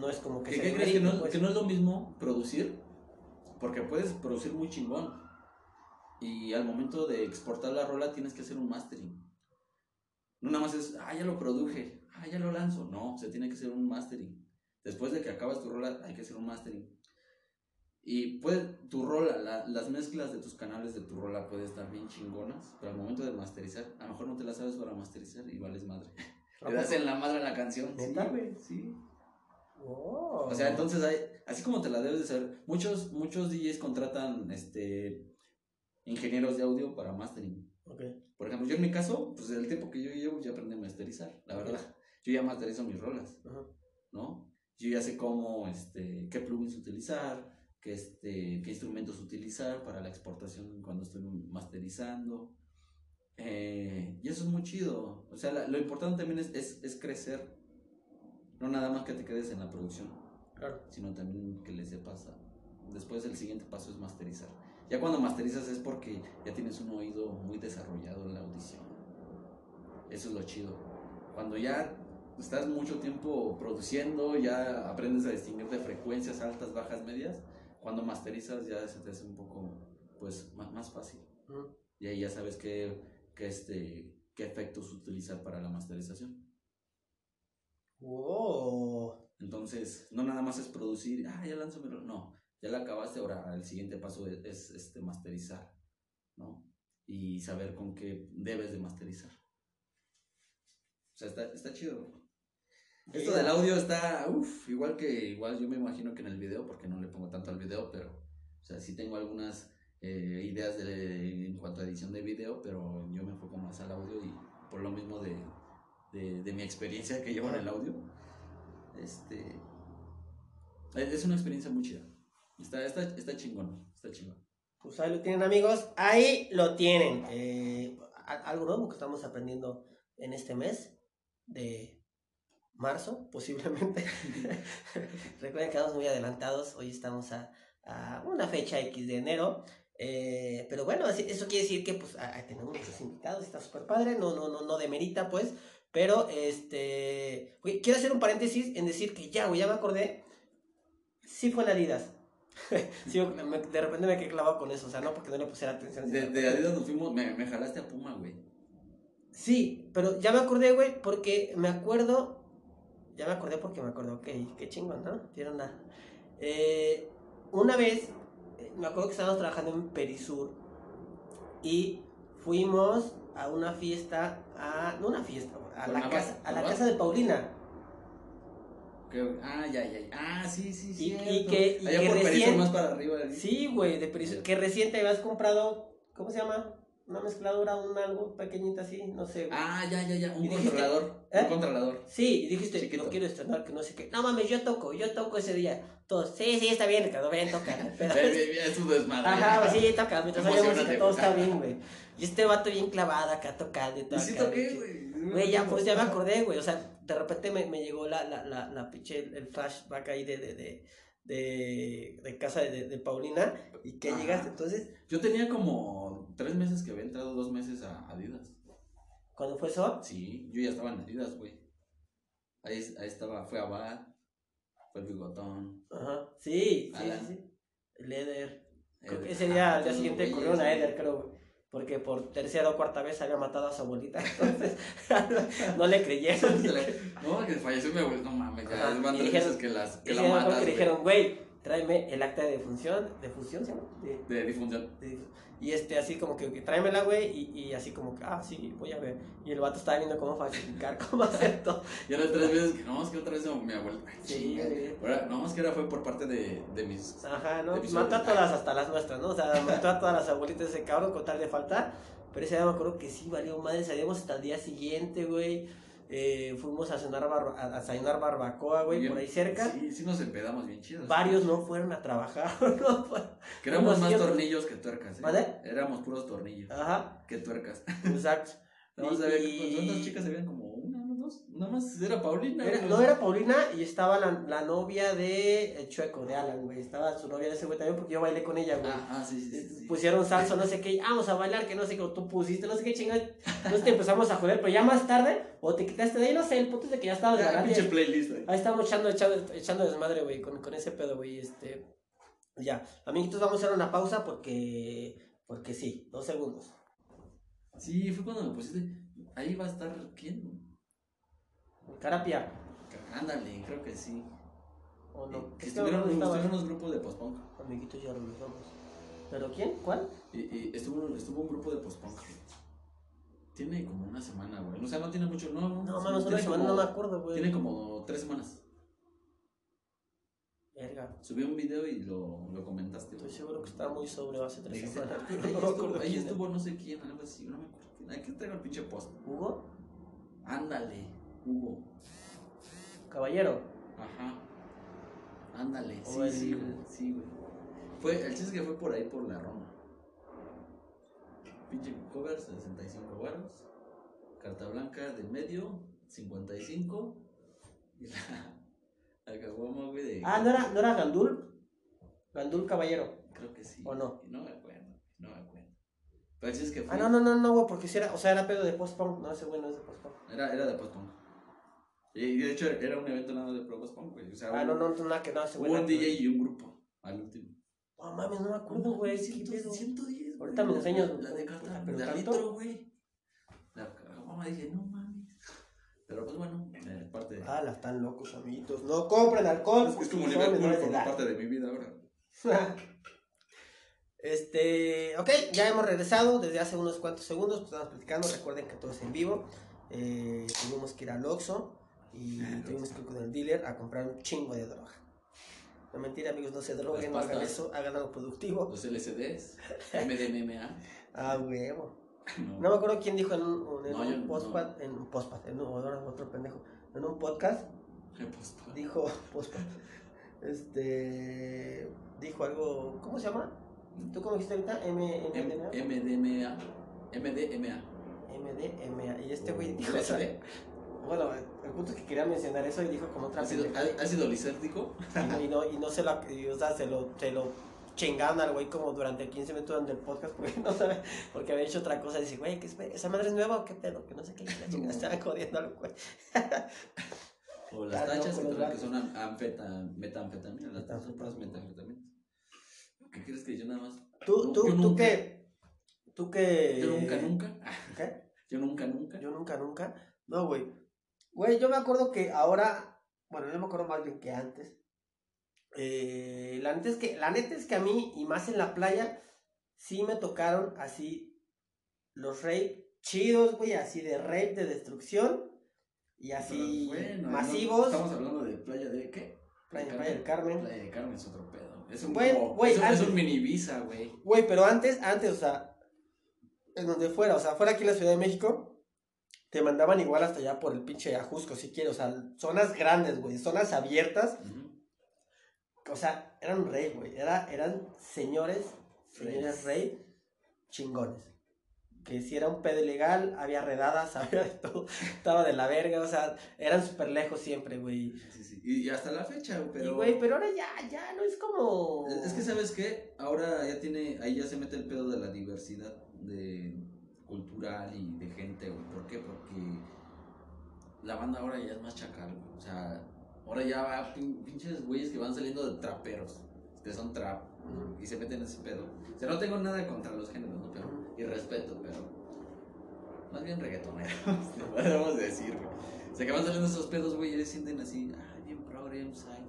Speaker 3: no es como que
Speaker 2: ¿Qué, qué crees que no,
Speaker 3: pues.
Speaker 2: que no es lo mismo producir? Porque puedes producir muy chingón, y al momento de exportar la rola tienes que hacer un mastering. No nada más es, ah, ya lo produje, ah, ya lo lanzo. No, se tiene que hacer un mastering. Después de que acabas tu rola, hay que hacer un mastering. Y puede, tu rola, la- las mezclas de tus canales de tu rola pueden estar bien chingonas, pero al momento de masterizar, a lo mejor no te las sabes para masterizar y vales madre. Le das en la madre la canción. Sí, sí.
Speaker 3: Oh.
Speaker 2: O sea, entonces hay, así como te la debes de saber, muchos, muchos DJs contratan este ingenieros de audio para mastering.
Speaker 3: Ok.
Speaker 2: Por ejemplo, yo en mi caso, pues el tiempo que yo llevo ya aprendí a masterizar, la verdad. Yo ya masterizo mis rolas. ¿no? Yo ya sé cómo, este, qué plugins utilizar, qué, este, qué instrumentos utilizar para la exportación cuando estoy masterizando. Eh, y eso es muy chido. O sea, la- lo importante también es, es, es crecer. No nada más que te quedes en la producción
Speaker 3: Claro.
Speaker 2: sino también que le sepas. a- Después el siguiente paso es masterizar. Ya cuando masterizas es porque ya tienes un oído muy desarrollado en la audición. Eso es lo chido. Cuando ya estás mucho tiempo produciendo, ya aprendes a distinguir de frecuencias altas, bajas, medias, cuando masterizas ya se te hace un poco pues más, más fácil. Y ahí ya sabes qué, qué, este, qué efectos utilizar para la masterización.
Speaker 3: Wow.
Speaker 2: Entonces, no nada más es producir, ah, ya ro-". No, ya la acabaste, ahora el siguiente paso es, es, este, masterizar, ¿no? Y saber con qué debes de masterizar. O sea, está, está chido. Esto del audio está, uff, igual que, igual yo me imagino que en el video, porque no le pongo tanto al video, pero, o sea, sí tengo algunas eh, ideas de, en cuanto a edición de video, pero yo me enfoco más al audio y por lo mismo de, de, de mi experiencia que llevo en el audio, este, es es una experiencia muy chida. Está, está, está chingón, está chingón.
Speaker 3: Pues ahí lo tienen amigos, ahí lo tienen. Eh, algo nuevo que estamos aprendiendo en este mes de marzo, posiblemente. Recuerden que estamos muy adelantados, hoy estamos a, a una fecha X de enero. eh, pero bueno, eso quiere decir que pues a- a- tenemos muchos invitados, está súper padre, no, no, no, no demerita pues. Pero este, quiero hacer un paréntesis en decir que ya, ya me acordé, sí fue en Adidas. Sí, me- de repente me quedé clavado con eso, o sea, no porque no le pusiera atención.
Speaker 2: De, de Adidas nos fuimos, me, me jalaste a Puma, güey.
Speaker 3: Sí, pero ya me acordé, güey, porque me acuerdo. Ya me acordé porque me acuerdo, ok, qué chingón, ¿no? Una. Eh, una vez, eh, me acuerdo que estábamos trabajando en Perisur y fuimos a una fiesta, a. No una fiesta, a
Speaker 2: ¿Con
Speaker 3: la, casa, a la casa de Paulina.
Speaker 2: Que- ah, ya, ya, ya. Ah, sí, sí, sí.
Speaker 3: y que- y
Speaker 2: Allá
Speaker 3: que
Speaker 2: por
Speaker 3: recién-
Speaker 2: más para arriba. ¿sí?
Speaker 3: Sí, güey, de Perisur. Que recién te habías comprado, ¿cómo se llama? Una mezcladora, un algo pequeñita así, no sé. güey.
Speaker 2: Ah, ya, ya, ya. Un
Speaker 3: Y dijiste-
Speaker 2: controlador.
Speaker 3: ¿Eh?
Speaker 2: Un controlador.
Speaker 3: Sí, y dijiste,
Speaker 2: Chiquito.
Speaker 3: no quiero estrenar, que no sé qué. No mames, yo toco, yo toco ese día. Todos, sí, sí, está bien, Ricardo, ven, toca. Pero-
Speaker 2: Es un desmadre.
Speaker 3: Ajá, pues sí, toca, mientras haya música, todo está bien, güey. Y este vato bien clavado acá tocando y todo.
Speaker 2: Y
Speaker 3: acá,
Speaker 2: toqué, güey.
Speaker 3: Güey, ya, pues ya me acordé, güey. O sea, de repente me, me llegó la, la, la, la pinche, el, flashback ahí de, de, de, de, de casa de, de Paulina. Y que llegaste, entonces,
Speaker 2: Yo tenía como tres meses que había entrado, dos meses a Adidas.
Speaker 3: cuando fue eso,
Speaker 2: Sí, yo ya estaba en Adidas, güey. Ahí, ahí estaba, fue Abad, fue el Bigotón.
Speaker 3: ajá, sí, sí,
Speaker 2: Alan.
Speaker 3: sí, sí. El Eder. Creo que ese día, al día siguiente,
Speaker 2: los
Speaker 3: corrieron a
Speaker 2: güeyes,
Speaker 3: Eder, creo, güey. Porque por tercera o cuarta vez había matado a su abuelita. Entonces, no le creyeron.
Speaker 2: No, que falleció mi abuelo, no mames, ya tres
Speaker 3: dijeron-
Speaker 2: veces que, las, que
Speaker 3: Y
Speaker 2: la matas,
Speaker 3: que dijeron, güey, tráeme el acta de defunción. ¿De fusión llama? De-
Speaker 2: De difunción.
Speaker 3: de y este, así como que, que tráemela, güey. Y, y así como que, ah, sí, voy a ver. Y el vato estaba viendo cómo falsificar, cómo hacer todo.
Speaker 2: Y ahora tres veces que, no, es que otra vez mi abuelo. Ay,
Speaker 3: Sí, güey.
Speaker 2: Ahora, no, es que ahora fue por parte de, de mis.
Speaker 3: Ajá, ¿no?
Speaker 2: Mis
Speaker 3: mató a todas, hasta las nuestras, ¿no? O sea, mató a todas las abuelitas de ese cabrón con tal de faltar. Pero ese día me acuerdo que sí, valió madre. Salimos hasta el día siguiente, güey. Eh, fuimos a cenar, barba- a, a cenar barbacoa, güey, por ahí cerca.
Speaker 2: Sí, sí nos empedamos bien chidos.
Speaker 3: Varios no fueron a trabajar, ¿no?
Speaker 2: Que éramos más
Speaker 3: cientos.
Speaker 2: tornillos que tuercas, ¿eh?
Speaker 3: ¿Vale?
Speaker 2: Éramos puros tornillos
Speaker 3: Ajá,
Speaker 2: que tuercas.
Speaker 3: exacto.
Speaker 2: Más
Speaker 3: Y-
Speaker 2: que- ¿Cuántas chicas? Como una, no dos. Nada más era Paulina.
Speaker 3: Era-
Speaker 2: güey.
Speaker 3: no era Paulina y estaba la, la novia de el Chueco, de Alan, güey. Estaba su novia de ese güey también porque yo bailé con ella, güey.
Speaker 2: Ah, ah, sí, sí, sí.
Speaker 3: Pusieron salsa, no sé qué, vamos a bailar, que no sé qué, o tú pusiste, no sé qué chingada. Entonces te empezamos a joder, pero ya más tarde, o te quitaste de ahí, no sé, el punto es de que ya estabas
Speaker 2: Ah,
Speaker 3: bailando.
Speaker 2: pinche playlist, güey.
Speaker 3: Ahí estábamos echando, echando, echando desmadre, güey, con, con ese pedo, güey, este... Ya, amiguitos, vamos a hacer una pausa porque Porque sí, dos segundos.
Speaker 2: Sí, fue cuando me pusiste. Ahí va a estar. ¿Quién?
Speaker 3: Carapia.
Speaker 2: Ándale, creo que sí.
Speaker 3: ¿O no?
Speaker 2: Eh, que estuvieron,
Speaker 3: no
Speaker 2: estuvieron unos grupos de post-punk.
Speaker 3: Amiguitos, ya regresamos. ¿Pero quién? ¿Cuál?
Speaker 2: Y estuvo, estuvo un grupo de post-punk. Tiene como una semana, güey. O sea, no tiene mucho. No,
Speaker 3: No,
Speaker 2: sí,
Speaker 3: mano, solo semana no me acuerdo, güey.
Speaker 2: Tiene como tres semanas.
Speaker 3: Verga.
Speaker 2: Subí un video y lo, lo comentaste.
Speaker 3: Estoy seguro que estaba muy sobre hace tres semanas.
Speaker 2: "Ah,
Speaker 3: No
Speaker 2: Ahí estuvo, ahí no sé quién, algo así, no me acuerdo quién. Aquí traigo el pinche post.
Speaker 3: ¿Hugo?
Speaker 2: Ándale, Hugo.
Speaker 3: Caballero.
Speaker 2: Ajá. Ándale, sí,
Speaker 3: el-
Speaker 2: sí, güey. Sí, güey. Fue, el chiste que fue por ahí por la Roma. Pinche cover, 65 varos. Carta blanca del medio, 55. Y la, la caguama, güey, de.
Speaker 3: Ah, ¿no era, ¿no era Gandul? Gandul Caballero.
Speaker 2: Creo que sí.
Speaker 3: ¿O no?
Speaker 2: No me acuerdo, no me acuerdo. Pero el chiste es que fue.
Speaker 3: Ah, no, no, no, no, güey, porque si era, o sea, era pedo de post-punk. No, ese güey no es de post-punk.
Speaker 2: Era, era de post-punk. Y de hecho era un evento nada de pro post-punk, güey. O sea,
Speaker 3: Ah,
Speaker 2: hubo-
Speaker 3: no, no, no, nada que no, ese güey.
Speaker 2: Hubo un
Speaker 3: nada
Speaker 2: DJ y un grupo al último.
Speaker 3: No mames, no me acuerdo, güey. ¿qué
Speaker 2: 100,
Speaker 3: pedo?
Speaker 2: 110. güey.
Speaker 3: Ahorita me enseñas,
Speaker 2: La de carta,
Speaker 3: Pero
Speaker 2: de
Speaker 3: tanto.
Speaker 2: litro, güey. La mamá dije, no mames. Pero pues bueno, eh, parte de.
Speaker 3: Ah, la están locos, amiguitos. No compren alcohol.
Speaker 2: es, es como Liverpool forma parte de mi vida ahora.
Speaker 3: Este, ok, ya hemos regresado desde hace unos cuantos segundos, pues estamos platicando, recuerden que todo es en vivo, eh, tuvimos que ir al Oxxo y tuvimos que ir con el dealer a comprar un chingo de droga. No mentira amigos, no se droguen, no hagan eso, hagan algo productivo.
Speaker 2: Los LCDs, MDMA.
Speaker 3: Ah, huevo.
Speaker 2: No.
Speaker 3: No me acuerdo quién dijo en un, en
Speaker 2: No,
Speaker 3: un
Speaker 2: no.
Speaker 3: postpad, en un postpad, en un, otro pendejo, en un podcast, dijo, postpad, este, dijo algo, ¿cómo se llama? ¿Tú cómo dijiste ahorita? M, MDMA.
Speaker 2: MDMA. MDMA.
Speaker 3: MDMA. Y este güey dijo, o sea,
Speaker 2: LSD.
Speaker 3: Bueno, el punto es que quería mencionar eso y dijo como otra
Speaker 2: Ácido,
Speaker 3: pendejada.
Speaker 2: ácido lisérgico.
Speaker 3: Y no, y no, y no se lo, y, o sea, se lo, se lo chingaron al güey como durante 15 minutos durante el podcast porque no sabe, porque había hecho otra cosa. Y dice, güey, ¿qué es, ¿esa madre es nueva o qué pedo? Que no sé qué, la chingada estaban jodiendo al güey.
Speaker 2: O las
Speaker 3: Ah, no,
Speaker 2: tachas
Speaker 3: con los
Speaker 2: que, son anfeta, metanfetamina. Las tachas son puras
Speaker 3: Metanfetamina.
Speaker 2: metanfetaminas. ¿Qué quieres que yo nada más?
Speaker 3: Tú,
Speaker 2: No,
Speaker 3: tú, tú
Speaker 2: nunca.
Speaker 3: qué, tú qué.
Speaker 2: Yo nunca, nunca.
Speaker 3: ¿Qué?
Speaker 2: Yo nunca, nunca.
Speaker 3: Yo nunca, nunca. No, güey. Güey, yo me acuerdo que ahora, bueno, yo me acuerdo más bien que antes. Eh, la, neta es que, la neta es que a mí, y más en la playa, sí me tocaron así los rape chidos, güey, así de rape de destrucción. Y así
Speaker 2: bueno,
Speaker 3: masivos.
Speaker 2: no- estamos hablando de playa de qué?
Speaker 3: Playa,
Speaker 2: De
Speaker 3: Playa del Carmen.
Speaker 2: Playa de Carmen es otro pedo. Es un,
Speaker 3: Güey,
Speaker 2: como-
Speaker 3: güey,
Speaker 2: es, un mini visa, güey.
Speaker 3: Güey, pero antes, antes, o sea, en donde fuera, o sea, fuera aquí en la Ciudad de México, te mandaban igual hasta allá por el pinche Ajusco, si quieres, o sea, zonas grandes, güey, zonas abiertas, o sea, eran rey, güey, era, eran señores, señores rey, chingones. Que si era un pedo ilegal, había redadas, había de todo, estaba de la verga, o sea, eran súper lejos siempre, güey.
Speaker 2: Sí, sí. Y, hasta la fecha, pero...
Speaker 3: Y, güey, pero ahora ya, ya, no es como...
Speaker 2: Es que, ¿sabes qué? Ahora ya tiene... Ahí ya se mete el pedo de la diversidad de cultural y de gente, güey. ¿Por qué? Porque la banda ahora ya es más chacal, güey. O sea, ahora ya va pin- pinches güeyes que van saliendo de traperos, que son trap, ¿no? y se meten en ese pedo. O sea, no tengo nada contra los géneros, ¿no? Pero, y respeto, pero más bien reggaetoneros, podemos decir, güey. O sea, que van saliendo esos pedos, güey, y ellos sienten así, ay, bien un psytrance.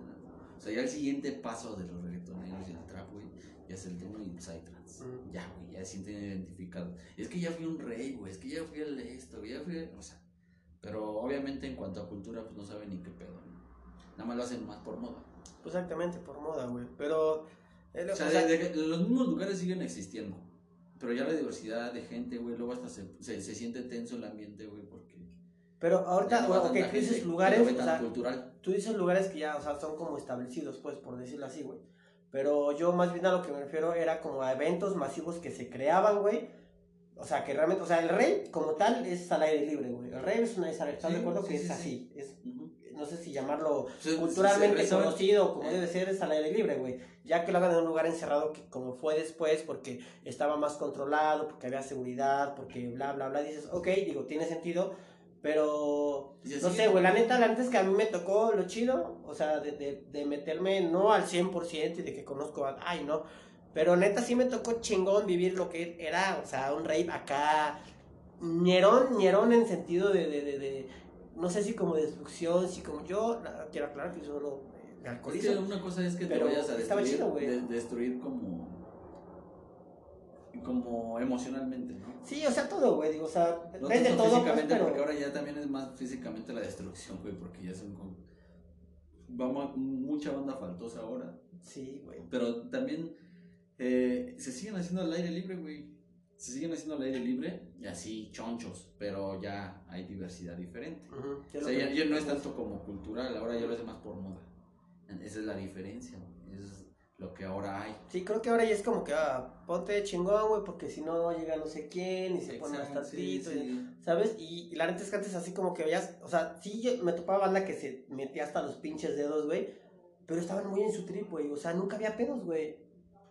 Speaker 2: O sea, ya el siguiente paso de los reggaetoneros y el trap, güey, ya es el tema y el psytrance.
Speaker 3: Mm.
Speaker 2: Ya, güey, ya se sienten identificados. Es que ya fui un rey, güey, es que ya fui el esto, güey, ya fui, el- o sea, pero obviamente en cuanto a cultura, pues no saben ni qué pedo, ¿no? Nada más lo hacen más por moda.
Speaker 3: Pues exactamente, por moda, güey, pero...
Speaker 2: O sea,
Speaker 3: o sea,
Speaker 2: de- de que los mismos lugares siguen existiendo. Pero ya la diversidad de gente, güey, luego hasta se, se, se siente tenso el ambiente, güey, porque...
Speaker 3: pero ahorita, bueno, tú dices lugares, o sea, tú dices lugares que ya, o sea, son como establecidos, pues, por decirlo así, güey. Pero yo más bien a lo que me refiero era como a eventos masivos que se creaban, güey. O sea, que realmente, o sea, el rey como tal es al aire libre, güey. El rey es una, ¿estás de
Speaker 2: Sí,
Speaker 3: acuerdo
Speaker 2: sí,
Speaker 3: que
Speaker 2: sí,
Speaker 3: es
Speaker 2: sí.
Speaker 3: así? Es, no sé si llamarlo culturalmente conocido, como
Speaker 2: eh.
Speaker 3: debe ser, es al aire libre, güey. Ya que lo hagan en un lugar encerrado, que como fue después, porque estaba más controlado, porque había seguridad, porque bla, bla, bla, dices, ok, digo, tiene sentido, pero no sé, güey, la neta, la neta es que a mí me tocó lo chido, o sea, de, de, de meterme no al 100% y de que conozco a, ay, no, Pero neta sí me tocó chingón vivir lo que era, o sea, un rave acá, ñerón, ñerón en sentido de, de, de, de- no sé si como destrucción, si como yo, quiero aclarar que yo solo eh, me
Speaker 2: Es
Speaker 3: alcoholizo.
Speaker 2: que una cosa es que
Speaker 3: Pero
Speaker 2: te vayas a
Speaker 3: estaba
Speaker 2: destruir,
Speaker 3: chido, güey.
Speaker 2: de- destruir como como emocionalmente, ¿no?
Speaker 3: Sí, o sea, todo, güey, digo, o sea,
Speaker 2: No
Speaker 3: vende
Speaker 2: tanto
Speaker 3: todo, pues,
Speaker 2: físicamente,
Speaker 3: pero...
Speaker 2: porque ahora ya también es más físicamente la destrucción, güey, porque ya son como... Vamos, mucha banda faltosa ahora.
Speaker 3: Sí, güey.
Speaker 2: Pero también eh, se siguen haciendo al aire libre, güey. Se siguen haciendo al aire libre y así chonchos, pero ya hay diversidad diferente. O
Speaker 3: que es lo
Speaker 2: sea,
Speaker 3: que-
Speaker 2: ya, ya no es tanto como cultural, ahora ya lo hace más por moda. Esa es la diferencia, güey. Eso es lo que ahora hay.
Speaker 3: Sí, creo que ahora ya es como que, ah, ponte chingón, güey, porque si no llega no sé quién y se pone
Speaker 2: Exacto, sí, sí.
Speaker 3: ¿sabes? Y, y la neta es que antes así como que veías, o sea, sí yo- me topaba banda que se metía hasta los pinches dedos, güey, pero estaban muy en su trip, güey, o sea, nunca había pedos, güey.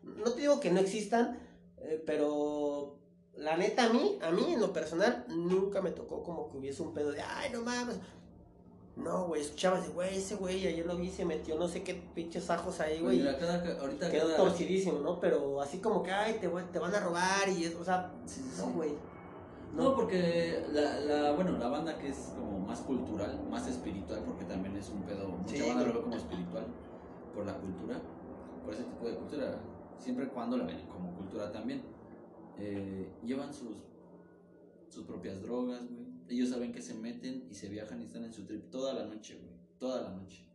Speaker 3: No te digo que no existan, eh, pero la neta a mí, a mí en lo personal, nunca me tocó como que hubiese un pedo de, ay, no mames. No, güey, escuchabas güey, ese güey, ayer lo vi, se metió no sé qué pinches ajos ahí, güey.
Speaker 2: ahorita
Speaker 3: Quedó
Speaker 2: cada-
Speaker 3: torcidísimo, ¿no? Pero así como que, ay, te, te van a robar y es, o sea,
Speaker 2: Sí, sí,
Speaker 3: no, güey.
Speaker 2: No, porque la, la, bueno, la banda que es como más cultural, más espiritual, porque también es un pedo, mucha
Speaker 3: Sí,
Speaker 2: banda lo ve como espiritual, por la cultura, por ese tipo de cultura, siempre y cuando la ven como cultura también, eh, llevan sus, sus propias drogas, güey, ellos saben que se meten y se viajan y están en su trip toda la noche, güey, toda la noche.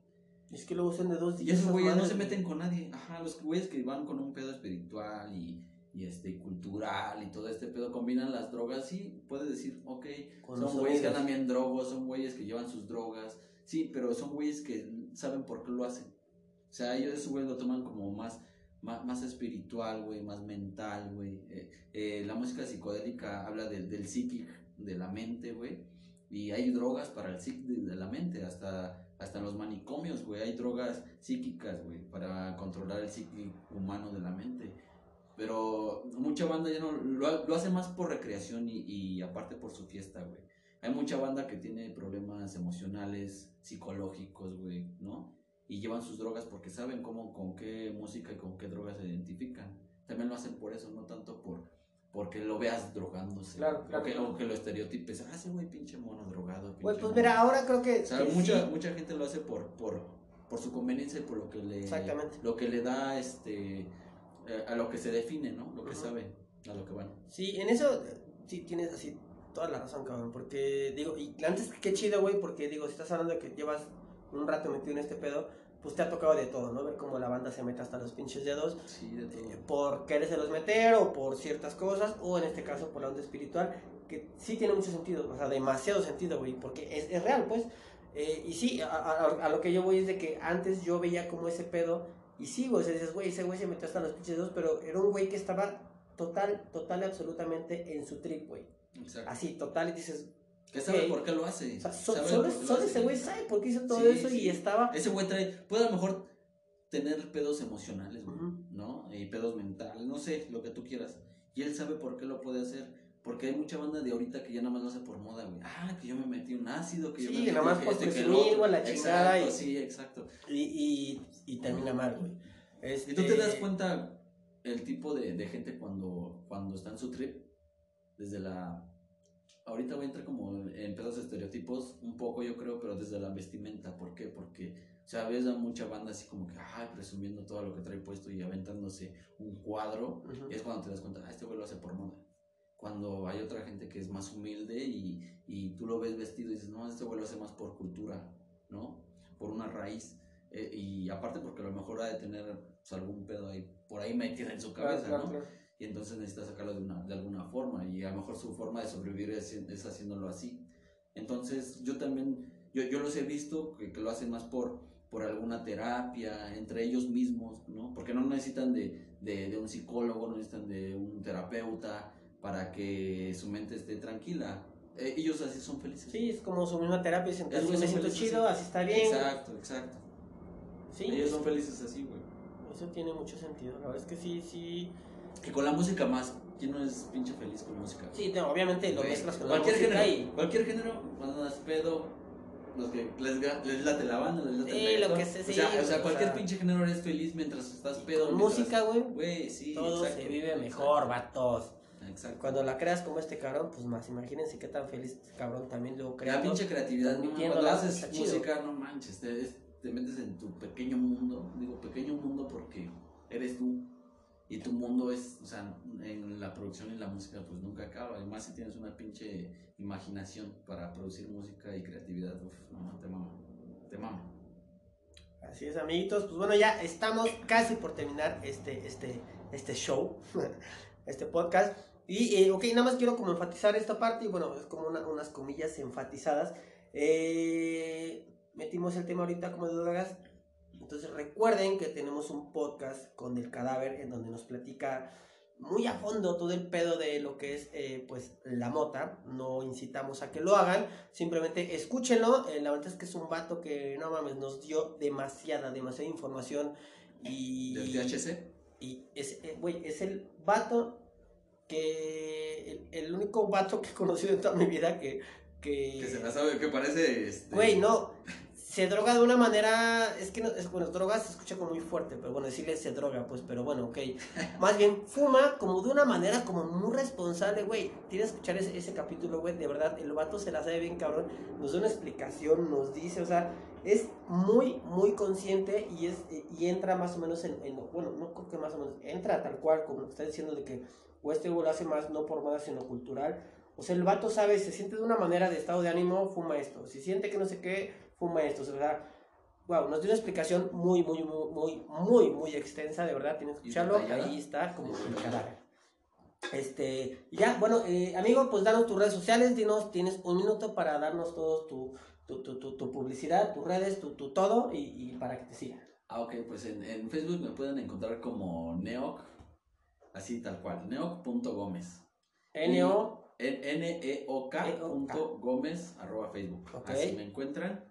Speaker 3: Es que luego son de dos
Speaker 2: Y
Speaker 3: días.
Speaker 2: esos güeyes no se meten con nadie. Ajá, los güeyes que van con un pedo espiritual y, y este cultural y todo este pedo combinan las drogas, sí, puedes decir, ok,
Speaker 3: Con
Speaker 2: son güeyes que andan bien drogos, son güeyes que llevan sus drogas, sí, pero son güeyes que saben por qué lo hacen. O sea, ellos esos güeyes lo toman como más, más, más espiritual, güey, más mental, güey. Eh, eh, la música psicodélica habla del del psíquic, de la mente, güey. Y hay drogas para el psíquic de, la mente, hasta, hasta en los manicomios, güey. Hay drogas psíquicas, güey, para controlar el psíquico humano de la mente. Pero mucha banda ya no lo, lo hace más por recreación y, y aparte por su fiesta, güey. Hay mucha banda que tiene problemas emocionales, psicológicos, güey, ¿no? Y llevan sus drogas porque saben cómo, con qué música y con qué drogas se identifican. También lo hacen por eso, no tanto por porque lo veas drogándose.
Speaker 3: Claro, claro,
Speaker 2: que, o que lo estereotipes. Ah, ese güey pinche mono drogado. Pinche
Speaker 3: pues
Speaker 2: mono".
Speaker 3: mira, ahora creo que.
Speaker 2: O sea,
Speaker 3: que
Speaker 2: mucha,
Speaker 3: sí.
Speaker 2: mucha gente lo hace por, por, por su conveniencia y por lo que le,
Speaker 3: Exactamente.
Speaker 2: lo que le da este eh, a lo que se define, ¿no? Lo que sabe, a lo que van.
Speaker 3: Sí, en eso sí tienes así toda la razón, cabrón. Porque digo, y antes qué chido, güey, porque digo, si estás hablando de que llevas un rato metido en este pedo, pues te ha tocado de todo, ¿no? Ver cómo la banda se mete hasta los pinches dedos.
Speaker 2: Sí, de todo.
Speaker 3: eh, por querérselos meter o por ciertas cosas, o en este caso por la onda espiritual, que sí tiene mucho sentido, o sea, demasiado sentido, güey, porque es, es real, pues. Eh, y sí, a, a- a lo que yo voy es de que antes yo veía como ese pedo, y sí, güey, o sea, dices, güey, ese güey se metió hasta los pinches dedos, pero era un güey que estaba total, total y absolutamente en su trip, güey.
Speaker 2: Exacto.
Speaker 3: Así, total, y dices,
Speaker 2: Que sabe por qué lo hace.
Speaker 3: o sea, so-
Speaker 2: sabe
Speaker 3: solo, solo ese güey sabe por qué hizo todo
Speaker 2: Sí,
Speaker 3: eso
Speaker 2: sí.
Speaker 3: y estaba...
Speaker 2: Ese güey trae, puede a lo mejor tener pedos emocionales, güey. ¿no? Y pedos mentales, no sé, lo que tú quieras. Y él sabe por qué lo puede hacer. Porque hay mucha banda de ahorita que ya nada más lo hace por moda, güey. Ah, que yo me metí un ácido, que yo me metí
Speaker 3: nada más por presumir, güey, la chingada
Speaker 2: Exacto,
Speaker 3: y-
Speaker 2: sí, exacto.
Speaker 3: Y, y, y termina mal, güey.
Speaker 2: Y tú te das
Speaker 3: Este,
Speaker 2: cuenta el tipo de, de gente cuando, cuando está en su trip, desde la... Ahorita voy a entrar como en pedos de estereotipos, un poco yo creo, pero desde la vestimenta. ¿Por qué? Porque, o sea, ves a mucha banda así como que, ay, presumiendo todo lo que trae puesto y aventándose un cuadro.
Speaker 3: Ujú.
Speaker 2: Y es cuando te das cuenta, ah, este güey lo hace por moda. Cuando hay otra gente que es más humilde y, y tú lo ves vestido y dices, no, este güey lo hace más por cultura, ¿no? Por una raíz. Eh, y aparte porque a lo mejor ha de tener pues, algún pedo ahí, por ahí metido en su cabeza,
Speaker 3: Claro,
Speaker 2: ¿no?
Speaker 3: claro, claro.
Speaker 2: Y entonces necesita sacarlo de, una, de alguna forma y a lo mejor su forma de sobrevivir es, es haciéndolo así. Entonces yo también, yo, yo los he visto que, que lo hacen más por, por alguna terapia, entre ellos mismos, ¿no? Porque no necesitan de, de, de un psicólogo, no necesitan de un terapeuta para que su mente esté tranquila. Eh, ellos así son felices.
Speaker 3: Sí, es como su misma terapia, dicen, así me siento chido,
Speaker 2: así.
Speaker 3: así está bien.
Speaker 2: Exacto, exacto.
Speaker 3: Sí,
Speaker 2: Ellos son felices así, güey.
Speaker 3: eso tiene mucho sentido. La verdad es que sí, sí.
Speaker 2: Y con la música más. ¿Quién no es pinche feliz con la música?
Speaker 3: Sí, no, obviamente lo mezclas con
Speaker 2: cualquier
Speaker 3: la música
Speaker 2: género,
Speaker 3: y-
Speaker 2: cualquier género, cuando andas pedo, los que les, les late la banda, les late
Speaker 3: Sí,
Speaker 2: el
Speaker 3: lo que sé, sí,
Speaker 2: o sea, o sea, cualquier
Speaker 3: sea,
Speaker 2: pinche género eres feliz mientras estás pedo.
Speaker 3: Con
Speaker 2: mientras-
Speaker 3: música, güey,
Speaker 2: Güey, sí,
Speaker 3: todo
Speaker 2: exacto,
Speaker 3: se vive
Speaker 2: exacto.
Speaker 3: mejor, vatos.
Speaker 2: Exacto.
Speaker 3: Cuando la creas como este cabrón, pues más, imagínense qué tan feliz este cabrón también luego
Speaker 2: La
Speaker 3: creando.
Speaker 2: pinche creatividad, ¿no? cuando haces
Speaker 3: chido.
Speaker 2: música, no manches, te, te metes en tu pequeño mundo, digo pequeño mundo porque eres tú y tu mundo es, o sea, en la producción y la música pues nunca acaba, además si tienes una pinche imaginación para producir música y creatividad, no, te mama, te mama.
Speaker 3: Así es, amiguitos. Pues bueno, ya estamos casi por terminar este, este, este show, este podcast. Y, eh, ok, nada más quiero como enfatizar esta parte, y bueno, es como una- unas comillas enfatizadas. Eh, metimos el tema ahorita como de drogas. Entonces recuerden que tenemos un podcast con el cadáver en donde nos platica muy a fondo todo el pedo de lo que es eh, pues la mota. No incitamos a que lo hagan. Simplemente escúchenlo. Eh, la verdad es que es un vato que no mames, nos dio demasiada, demasiada información. Y.
Speaker 2: ¿Del THC?
Speaker 3: Y es, eh, güey, es el vato que. El, el único vato que he conocido en toda mi vida que. Que,
Speaker 2: Que se la sabe, que parece, este...
Speaker 3: Güey, no. Se droga de una manera. Es que no, es, bueno, droga se escucha como muy fuerte, pero bueno, decirle se droga, pues, pero bueno, ok. Más bien, fuma como de una manera como muy responsable, güey. Tienes que escuchar ese, ese capítulo, güey. De verdad, el vato se la sabe bien, cabrón. Nos da una explicación, nos dice, o sea, es muy, muy consciente y es y entra más o menos en, en- bueno, no creo que más o menos, entra tal cual, como está diciendo de que o este güey lo hace más no por moda, sino cultural. O sea, el vato sabe, se siente de una manera de estado de ánimo, fuma esto. Si siente que no sé qué, fuma esto. O sea, wow, nos dio una explicación muy, muy, muy, muy, muy, muy extensa, de verdad. Tienes que
Speaker 2: ¿Y
Speaker 3: escucharlo. Ahí está, como. Este, ya, bueno, eh, amigo, pues danos tus redes sociales, dinos, tienes un minuto para darnos todos tu, tu, tu, tu, publicidad, tus redes, tu, tu todo, y, y para que te sigan.
Speaker 2: Ah, ok, pues en, en Facebook me pueden encontrar como Neoc, así tal cual, neoc.gómez.
Speaker 3: N-O,
Speaker 2: N-E-O-K.gómez arroba Facebook.
Speaker 3: Ok.
Speaker 2: Así me encuentran.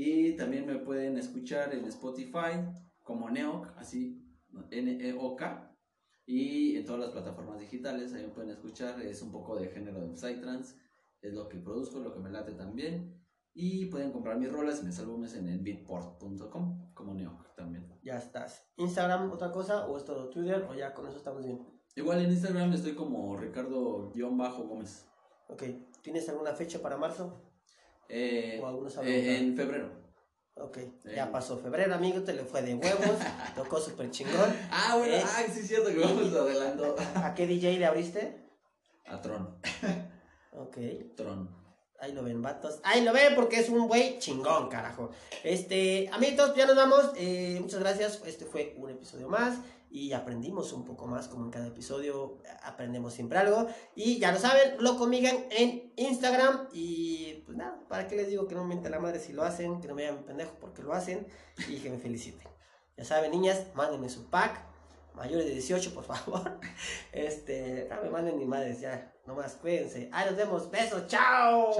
Speaker 2: Y también me pueden escuchar en Spotify como Neoc, así N-E-O-K. Y en todas las plataformas digitales, ahí me pueden escuchar. Es un poco de género de Psytrance. Es lo que produzco, lo que me late también. Y pueden comprar mis rolas y mis álbumes en el beatport.com como Neoc también.
Speaker 3: ya estás. Instagram, otra cosa, o es todo Twitter, o ya con eso estamos bien.
Speaker 2: Igual en Instagram estoy como Ricardo-Gómez.
Speaker 3: Ok, ¿tienes alguna fecha para marzo?
Speaker 2: Eh, eh, en febrero.
Speaker 3: Ok,
Speaker 2: Sí.
Speaker 3: ya pasó febrero, amigo, te le fue de huevos, tocó súper chingón.
Speaker 2: Ah, bueno,
Speaker 3: Eh,
Speaker 2: ah, sí es cierto que vamos adelantando.
Speaker 3: ¿A qué DJ le abriste?
Speaker 2: A Tron.
Speaker 3: Ok,
Speaker 2: Tron.
Speaker 3: ahí lo ven, vatos. Ahí lo ven porque es un güey chingón, carajo. Este, amiguitos, ya nos vamos. Eh, muchas gracias. Este fue un episodio más y aprendimos un poco más, como en cada episodio aprendemos siempre algo. Y ya lo saben, lo conmigan en Instagram. Y pues nada, ¿para qué les digo que no me miente la madre si lo hacen? Que no me llamen pendejo porque lo hacen y que me feliciten. Ya saben, niñas, mándenme su pack. Mayores de 18, por favor. Este, no me manden ni madres ya. Nomás cuídense. Ahí nos vemos. Besos. Chao.